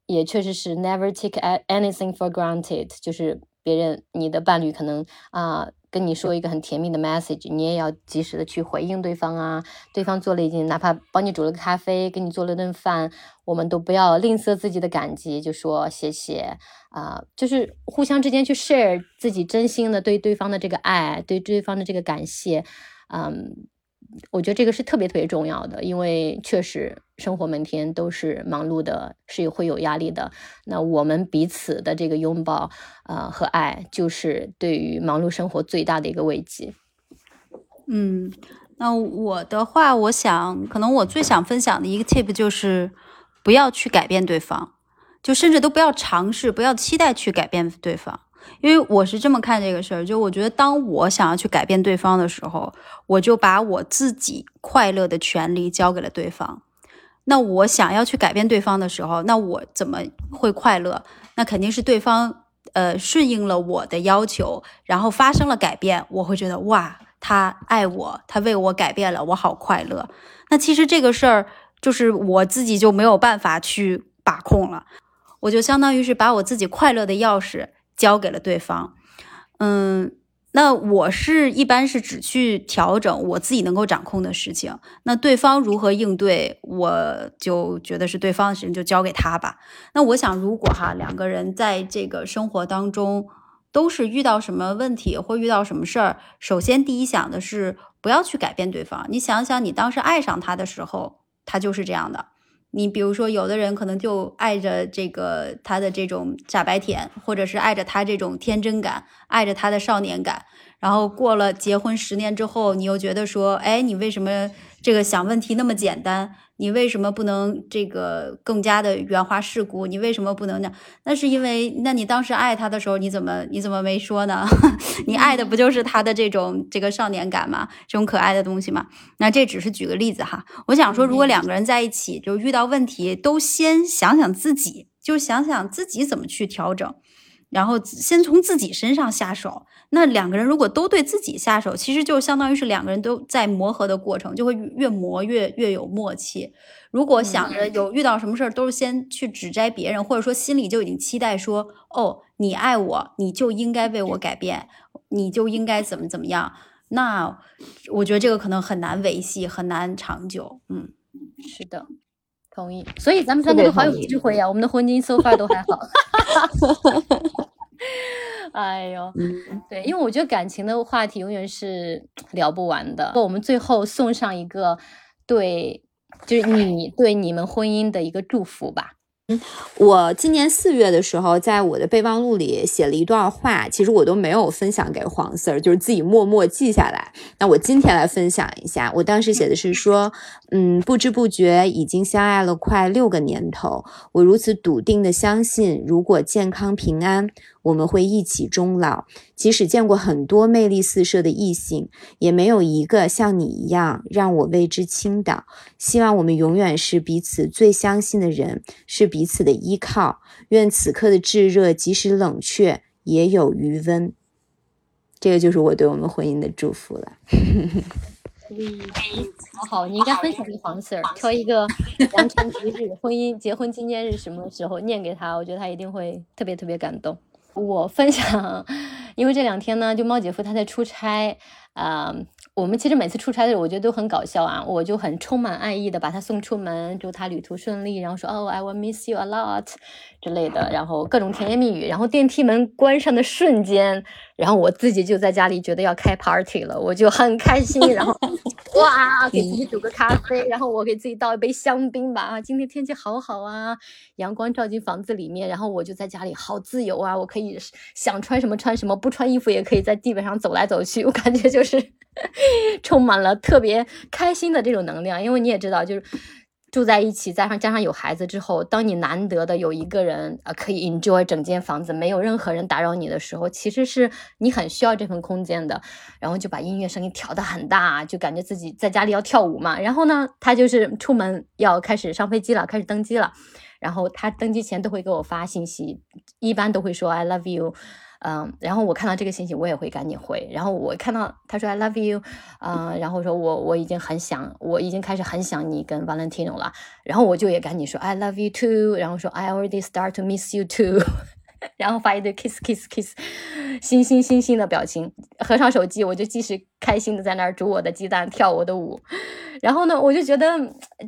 [SPEAKER 1] 也确实是 never take anything for granted，就是别人你的伴侣可能啊。跟你说一个很甜蜜的 message，你也要及时的去回应对方啊。对方做了一件，哪怕帮你煮了个咖啡，给你做了顿饭，我们都不要吝啬自己的感激，就说谢谢啊。就是互相之间去 share 自己真心的对对方的这个爱，对对方的这个感谢，嗯，我觉得这个是特别特别重要的，因为确实生活每天都是忙碌的，是会有压力的。那我们彼此的这个拥抱呃和爱，就是对于忙碌生活最大的一个慰藉。
[SPEAKER 3] 嗯，那我的话，我想可能我最想分享的一个 tip 就是不要去改变对方，就甚至都不要尝试，不要期待去改变对方。因为我是这么看这个事儿，就我觉得，当我想要去改变对方的时候，我就把我自己快乐的权利交给了对方。那我想要去改变对方的时候，那我怎么会快乐？那肯定是对方呃顺应了我的要求，然后发生了改变，我会觉得哇，他爱我，他为我改变了，我好快乐。那其实这个事儿就是我自己就没有办法去把控了，我就相当于是把我自己快乐的钥匙。交给了对方，嗯，那我是一般是只去调整我自己能够掌控的事情，那对方如何应对，我就觉得是对方的事情，就交给他吧。那我想，如果哈两个人在这个生活当中都是遇到什么问题或遇到什么事儿，首先第一想的是不要去改变对方。你想想，你当时爱上他的时候，他就是这样的。你比如说，有的人可能就爱着这个他的这种傻白甜，或者是爱着他这种天真感，爱着他的少年感。然后过了结婚十年之后，你又觉得说，哎，你为什么这个想问题那么简单？你为什么不能这个更加的圆滑世故？你为什么不能那？那是因为，那你当时爱他的时候，你怎么你怎么没说呢？你爱的不就是他的这种这个少年感吗？这种可爱的东西吗？那这只是举个例子哈。我想说，如果两个人在一起，就遇到问题，都先想想自己，就想想自己怎么去调整。然后先从自己身上下手。那两个人如果都对自己下手，其实就相当于是两个人都在磨合的过程，就会越磨越越有默契。如果想着有遇到什么事儿都是先去指摘别人，或者说心里就已经期待说，哦，你爱我，你就应该为我改变，你就应该怎么怎么样。那我觉得这个可能很难维系，很难长久。嗯，
[SPEAKER 1] 是的。同意，所以咱们三个都好有智慧呀，我们的婚姻 so far 都还好。哎呦，对，因为我觉得感情的话题永远是聊不完的。我们最后送上一个对，就是你对你们婚姻的一个祝福吧。
[SPEAKER 2] 嗯，我今年四月的时候，在我的备忘录里写了一段话，其实我都没有分享给黄 Sir，就是自己默默记下来。那我今天来分享一下，我当时写的是说，嗯，不知不觉已经相爱了快六个年头，我如此笃定的相信，如果健康平安。我们会一起终老，即使见过很多魅力四射的异性，也没有一个像你一样让我为之倾倒。希望我们永远是彼此最相信的人，是彼此的依靠。愿此刻的炙热，即使冷却，也有余温。这个就是我对我们婚姻的祝福了。
[SPEAKER 1] 好好，你应该分享给黄 Sir，挑一个良辰吉日，婚姻结婚纪念日什么时候念给他，我觉得他一定会特别特别感动。我分享，因为这两天呢，就猫姐夫他在出差，啊。我们其实每次出差的时候，我觉得都很搞笑啊，我就很充满爱意的把他送出门，祝他旅途顺利，然后说哦，I will miss you a lot 之类的，然后各种甜言蜜语，然后电梯门关上的瞬间，然后我自己就在家里觉得要开 party 了，我就很开心，然后 哇，给自己煮个咖啡，然后我给自己倒一杯香槟吧，啊，今天天气好好啊，阳光照进房子里面，然后我就在家里好自由啊，我可以想穿什么穿什么，不穿衣服也可以在地板上走来走去，我感觉就是。充满了特别开心的这种能量，因为你也知道，就是住在一起，加上加上有孩子之后，当你难得的有一个人啊，可以 enjoy 整间房子，没有任何人打扰你的时候，其实是你很需要这份空间的。然后就把音乐声音调得很大，就感觉自己在家里要跳舞嘛。然后呢，他就是出门要开始上飞机了，开始登机了。然后他登机前都会给我发信息，一般都会说 I love you。嗯，然后我看到这个信息，我也会赶紧回。然后我看到他说 I love you，嗯，然后说我我已经很想，我已经开始很想你跟 Valentino 了。然后我就也赶紧说 I love you too，然后说 I already start to miss you too。然后发一堆 kiss kiss kiss，星星星星的表情，合上手机，我就继续开心的在那儿煮我的鸡蛋，跳我的舞。然后呢，我就觉得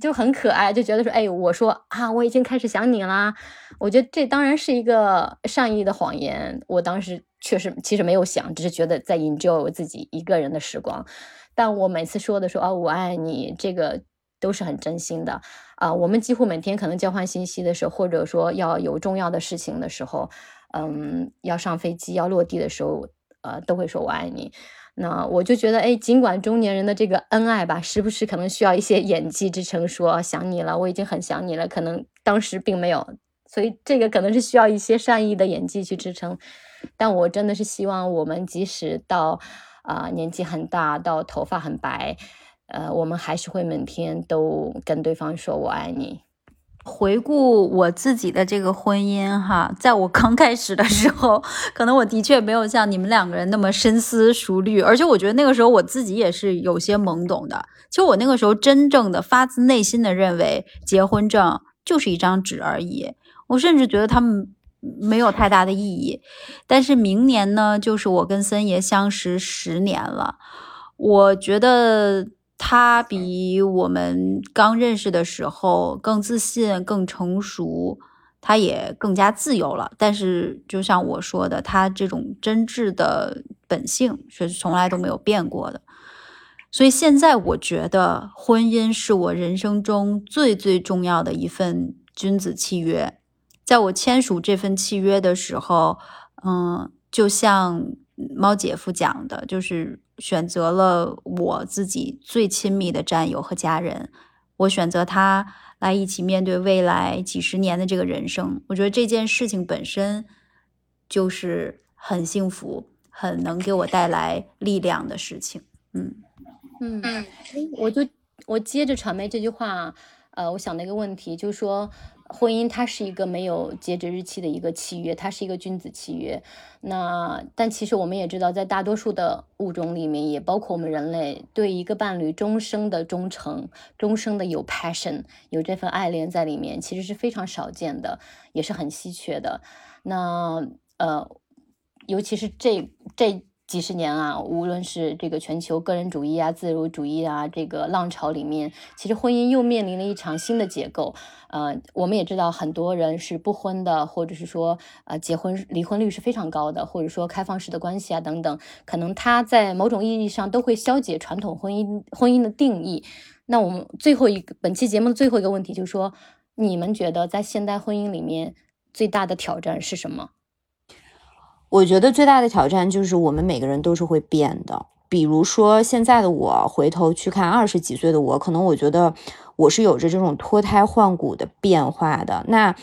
[SPEAKER 1] 就很可爱，就觉得说，哎，我说啊，我已经开始想你啦。我觉得这当然是一个善意的谎言。我当时确实其实没有想，只是觉得在 enjoy 我自己一个人的时光。但我每次说的说啊我爱你，这个都是很真心的啊。我们几乎每天可能交换信息的时候，或者说要有重要的事情的时候，嗯，要上飞机要落地的时候，呃，都会说我爱你。那我就觉得，哎，尽管中年人的这个恩爱吧，时不时可能需要一些 演技支撑，说想你了，我已经很想你了，可能当时并没有，所以这个可能是需要一些善意的演技去支撑。但我真的是希望我们即使到啊年纪很大，到头发很白，呃，我们还是会每天都跟对方说我爱你。
[SPEAKER 3] 回顾我自己的这个婚姻，哈，在我刚开始的时候，可能我的确没有像你们两个人那么深思熟虑，而且我觉得那个时候我自己也是有些懵懂的。其实我那个时候真正的发自内心的认为，结婚证就是一张纸而已，我甚至觉得他们没有太大的意义。但是明年呢，就是我跟森爷相识十年了，我觉得。他比我们刚认识的时候更自信、更成熟，他也更加自由了。但是，就像我说的，他这种真挚的本性是从来都没有变过的。所以，现在我觉得婚姻是我人生中最最重要的一份君子契约。在我签署这份契约的时候，嗯，就像猫姐夫讲的，就是。选择了我自己最亲密的战友和家人，我选择他来一起面对未来几十年的这个人生。我觉得这件事情本身就是很幸福、很能给我带来力量的事情。嗯
[SPEAKER 1] 嗯，我就我接着传媒这句话，呃，我想的一个问题就是说。婚姻它是一个没有截止日期的一个契约，它是一个君子契约。那但其实我们也知道，在大多数的物种里面，也包括我们人类，对一个伴侣终生的忠诚、终生的有 passion、有这份爱恋在里面，其实是非常少见的，也是很稀缺的。那呃，尤其是这这。几十年啊，无论是这个全球个人主义啊、自由主义啊这个浪潮里面，其实婚姻又面临了一场新的结构。呃，我们也知道很多人是不婚的，或者是说呃结婚离婚率是非常高的，或者说开放式的关系啊等等，可能它在某种意义上都会消解传统婚姻婚姻的定义。那我们最后一个本期节目的最后一个问题就是说，你们觉得在现代婚姻里面最大的挑战是什么？
[SPEAKER 2] 我觉得最大的挑战就是我们每个人都是会变的。比如说，现在的我回头去看二十几岁的我，可能我觉得我是有着这种脱胎换骨的变化的。那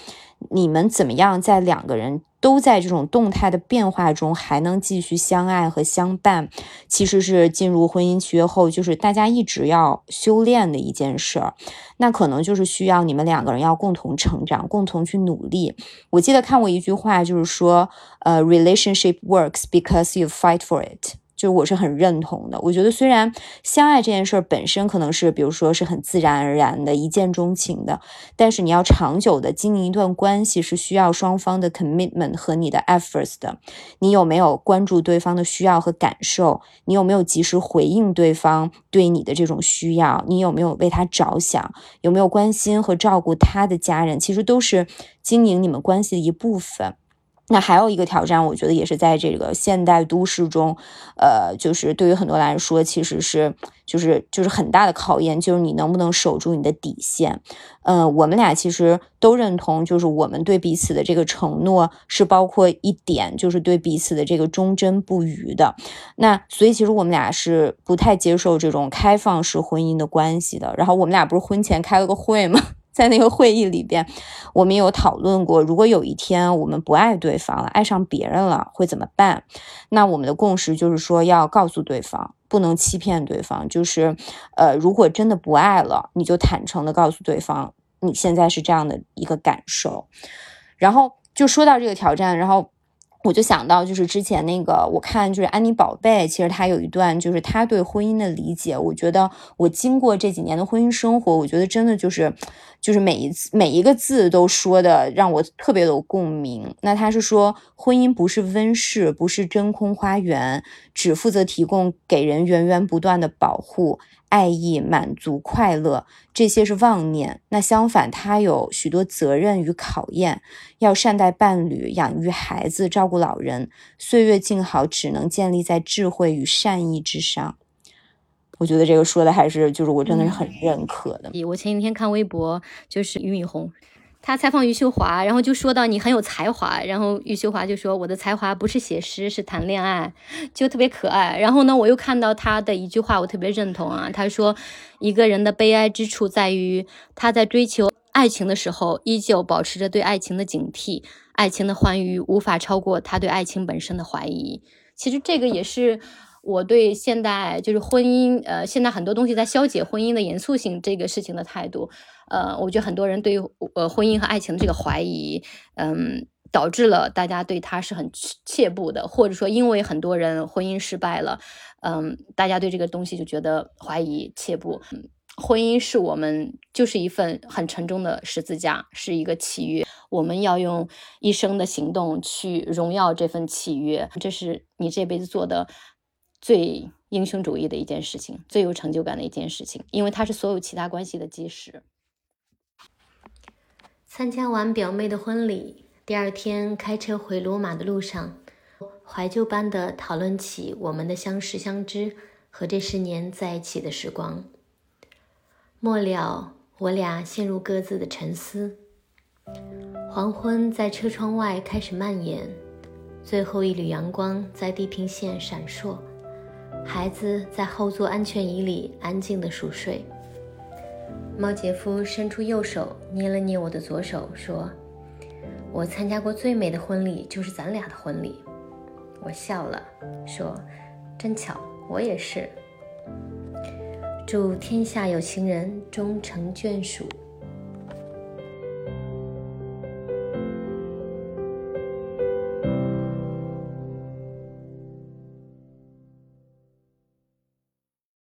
[SPEAKER 2] 你们怎么样在两个人？都在这种动态的变化中，还能继续相爱和相伴，其实是进入婚姻契约后，就是大家一直要修炼的一件事儿。那可能就是需要你们两个人要共同成长，共同去努力。我记得看过一句话，就是说，呃，relationship works because you fight for it。就我是很认同的。我觉得虽然相爱这件事本身可能是，比如说是很自然而然的一见钟情的，但是你要长久的经营一段关系，是需要双方的 commitment 和你的 efforts 的。你有没有关注对方的需要和感受？你有没有及时回应对方对你的这种需要？你有没有为他着想？有没有关心和照顾他的家人？其实都是经营你们关系的一部分。那还有一个挑战，我觉得也是在这个现代都市中，呃，就是对于很多来说，其实是就是就是很大的考验，就是你能不能守住你的底线。嗯，我们俩其实都认同，就是我们对彼此的这个承诺是包括一点，就是对彼此的这个忠贞不渝的。那所以其实我们俩是不太接受这种开放式婚姻的关系的。然后我们俩不是婚前开了个会吗？在那个会议里边，我们有讨论过，如果有一天我们不爱对方了，爱上别人了，会怎么办？那我们的共识就是说，要告诉对方，不能欺骗对方。就是，呃，如果真的不爱了，你就坦诚的告诉对方，你现在是这样的一个感受。然后就说到这个挑战，然后。我就想到，就是之前那个，我看就是安妮宝贝，其实她有一段就是她对婚姻的理解。我觉得我经过这几年的婚姻生活，我觉得真的就是，就是每一次每一个字都说的让我特别有共鸣。那他是说，婚姻不是温室，不是真空花园，只负责提供给人源源不断的保护。爱意、满足、快乐，这些是妄念。那相反，他有许多责任与考验，要善待伴侣、养育孩子、照顾老人。岁月静好，只能建立在智慧与善意之上。我觉得这个说的还是就是我真的是很认可的。
[SPEAKER 1] 我前几天看微博，就是俞敏洪。他采访余秀华，然后就说到你很有才华，然后余秀华就说我的才华不是写诗，是谈恋爱，就特别可爱。然后呢，我又看到他的一句话，我特别认同啊。他说，一个人的悲哀之处在于他在追求爱情的时候，依旧保持着对爱情的警惕，爱情的欢愉无法超过他对爱情本身的怀疑。其实这个也是。我对现代就是婚姻，呃，现在很多东西在消解婚姻的严肃性这个事情的态度，呃，我觉得很多人对呃婚姻和爱情的这个怀疑，嗯，导致了大家对他是很怯步的，或者说因为很多人婚姻失败了，嗯，大家对这个东西就觉得怀疑怯步。婚姻是我们就是一份很沉重的十字架，是一个契约，我们要用一生的行动去荣耀这份契约，这是你这辈子做的。最英雄主义的一件事情，最有成就感的一件事情，因为它是所有其他关系的基石。参加完表妹的婚礼，第二天开车回罗马的路上，怀旧般的讨论起我们的相识相知和这十年在一起的时光。末了，我俩陷入各自的沉思。黄昏在车窗外开始蔓延，最后一缕阳光在地平线闪烁。孩子在后座安全椅里安静地熟睡。猫姐夫伸出右手捏了捏我的左手，说：“我参加过最美的婚礼就是咱俩的婚礼。”我笑了，说：“真巧，我也是。”祝天下有情人终成眷属。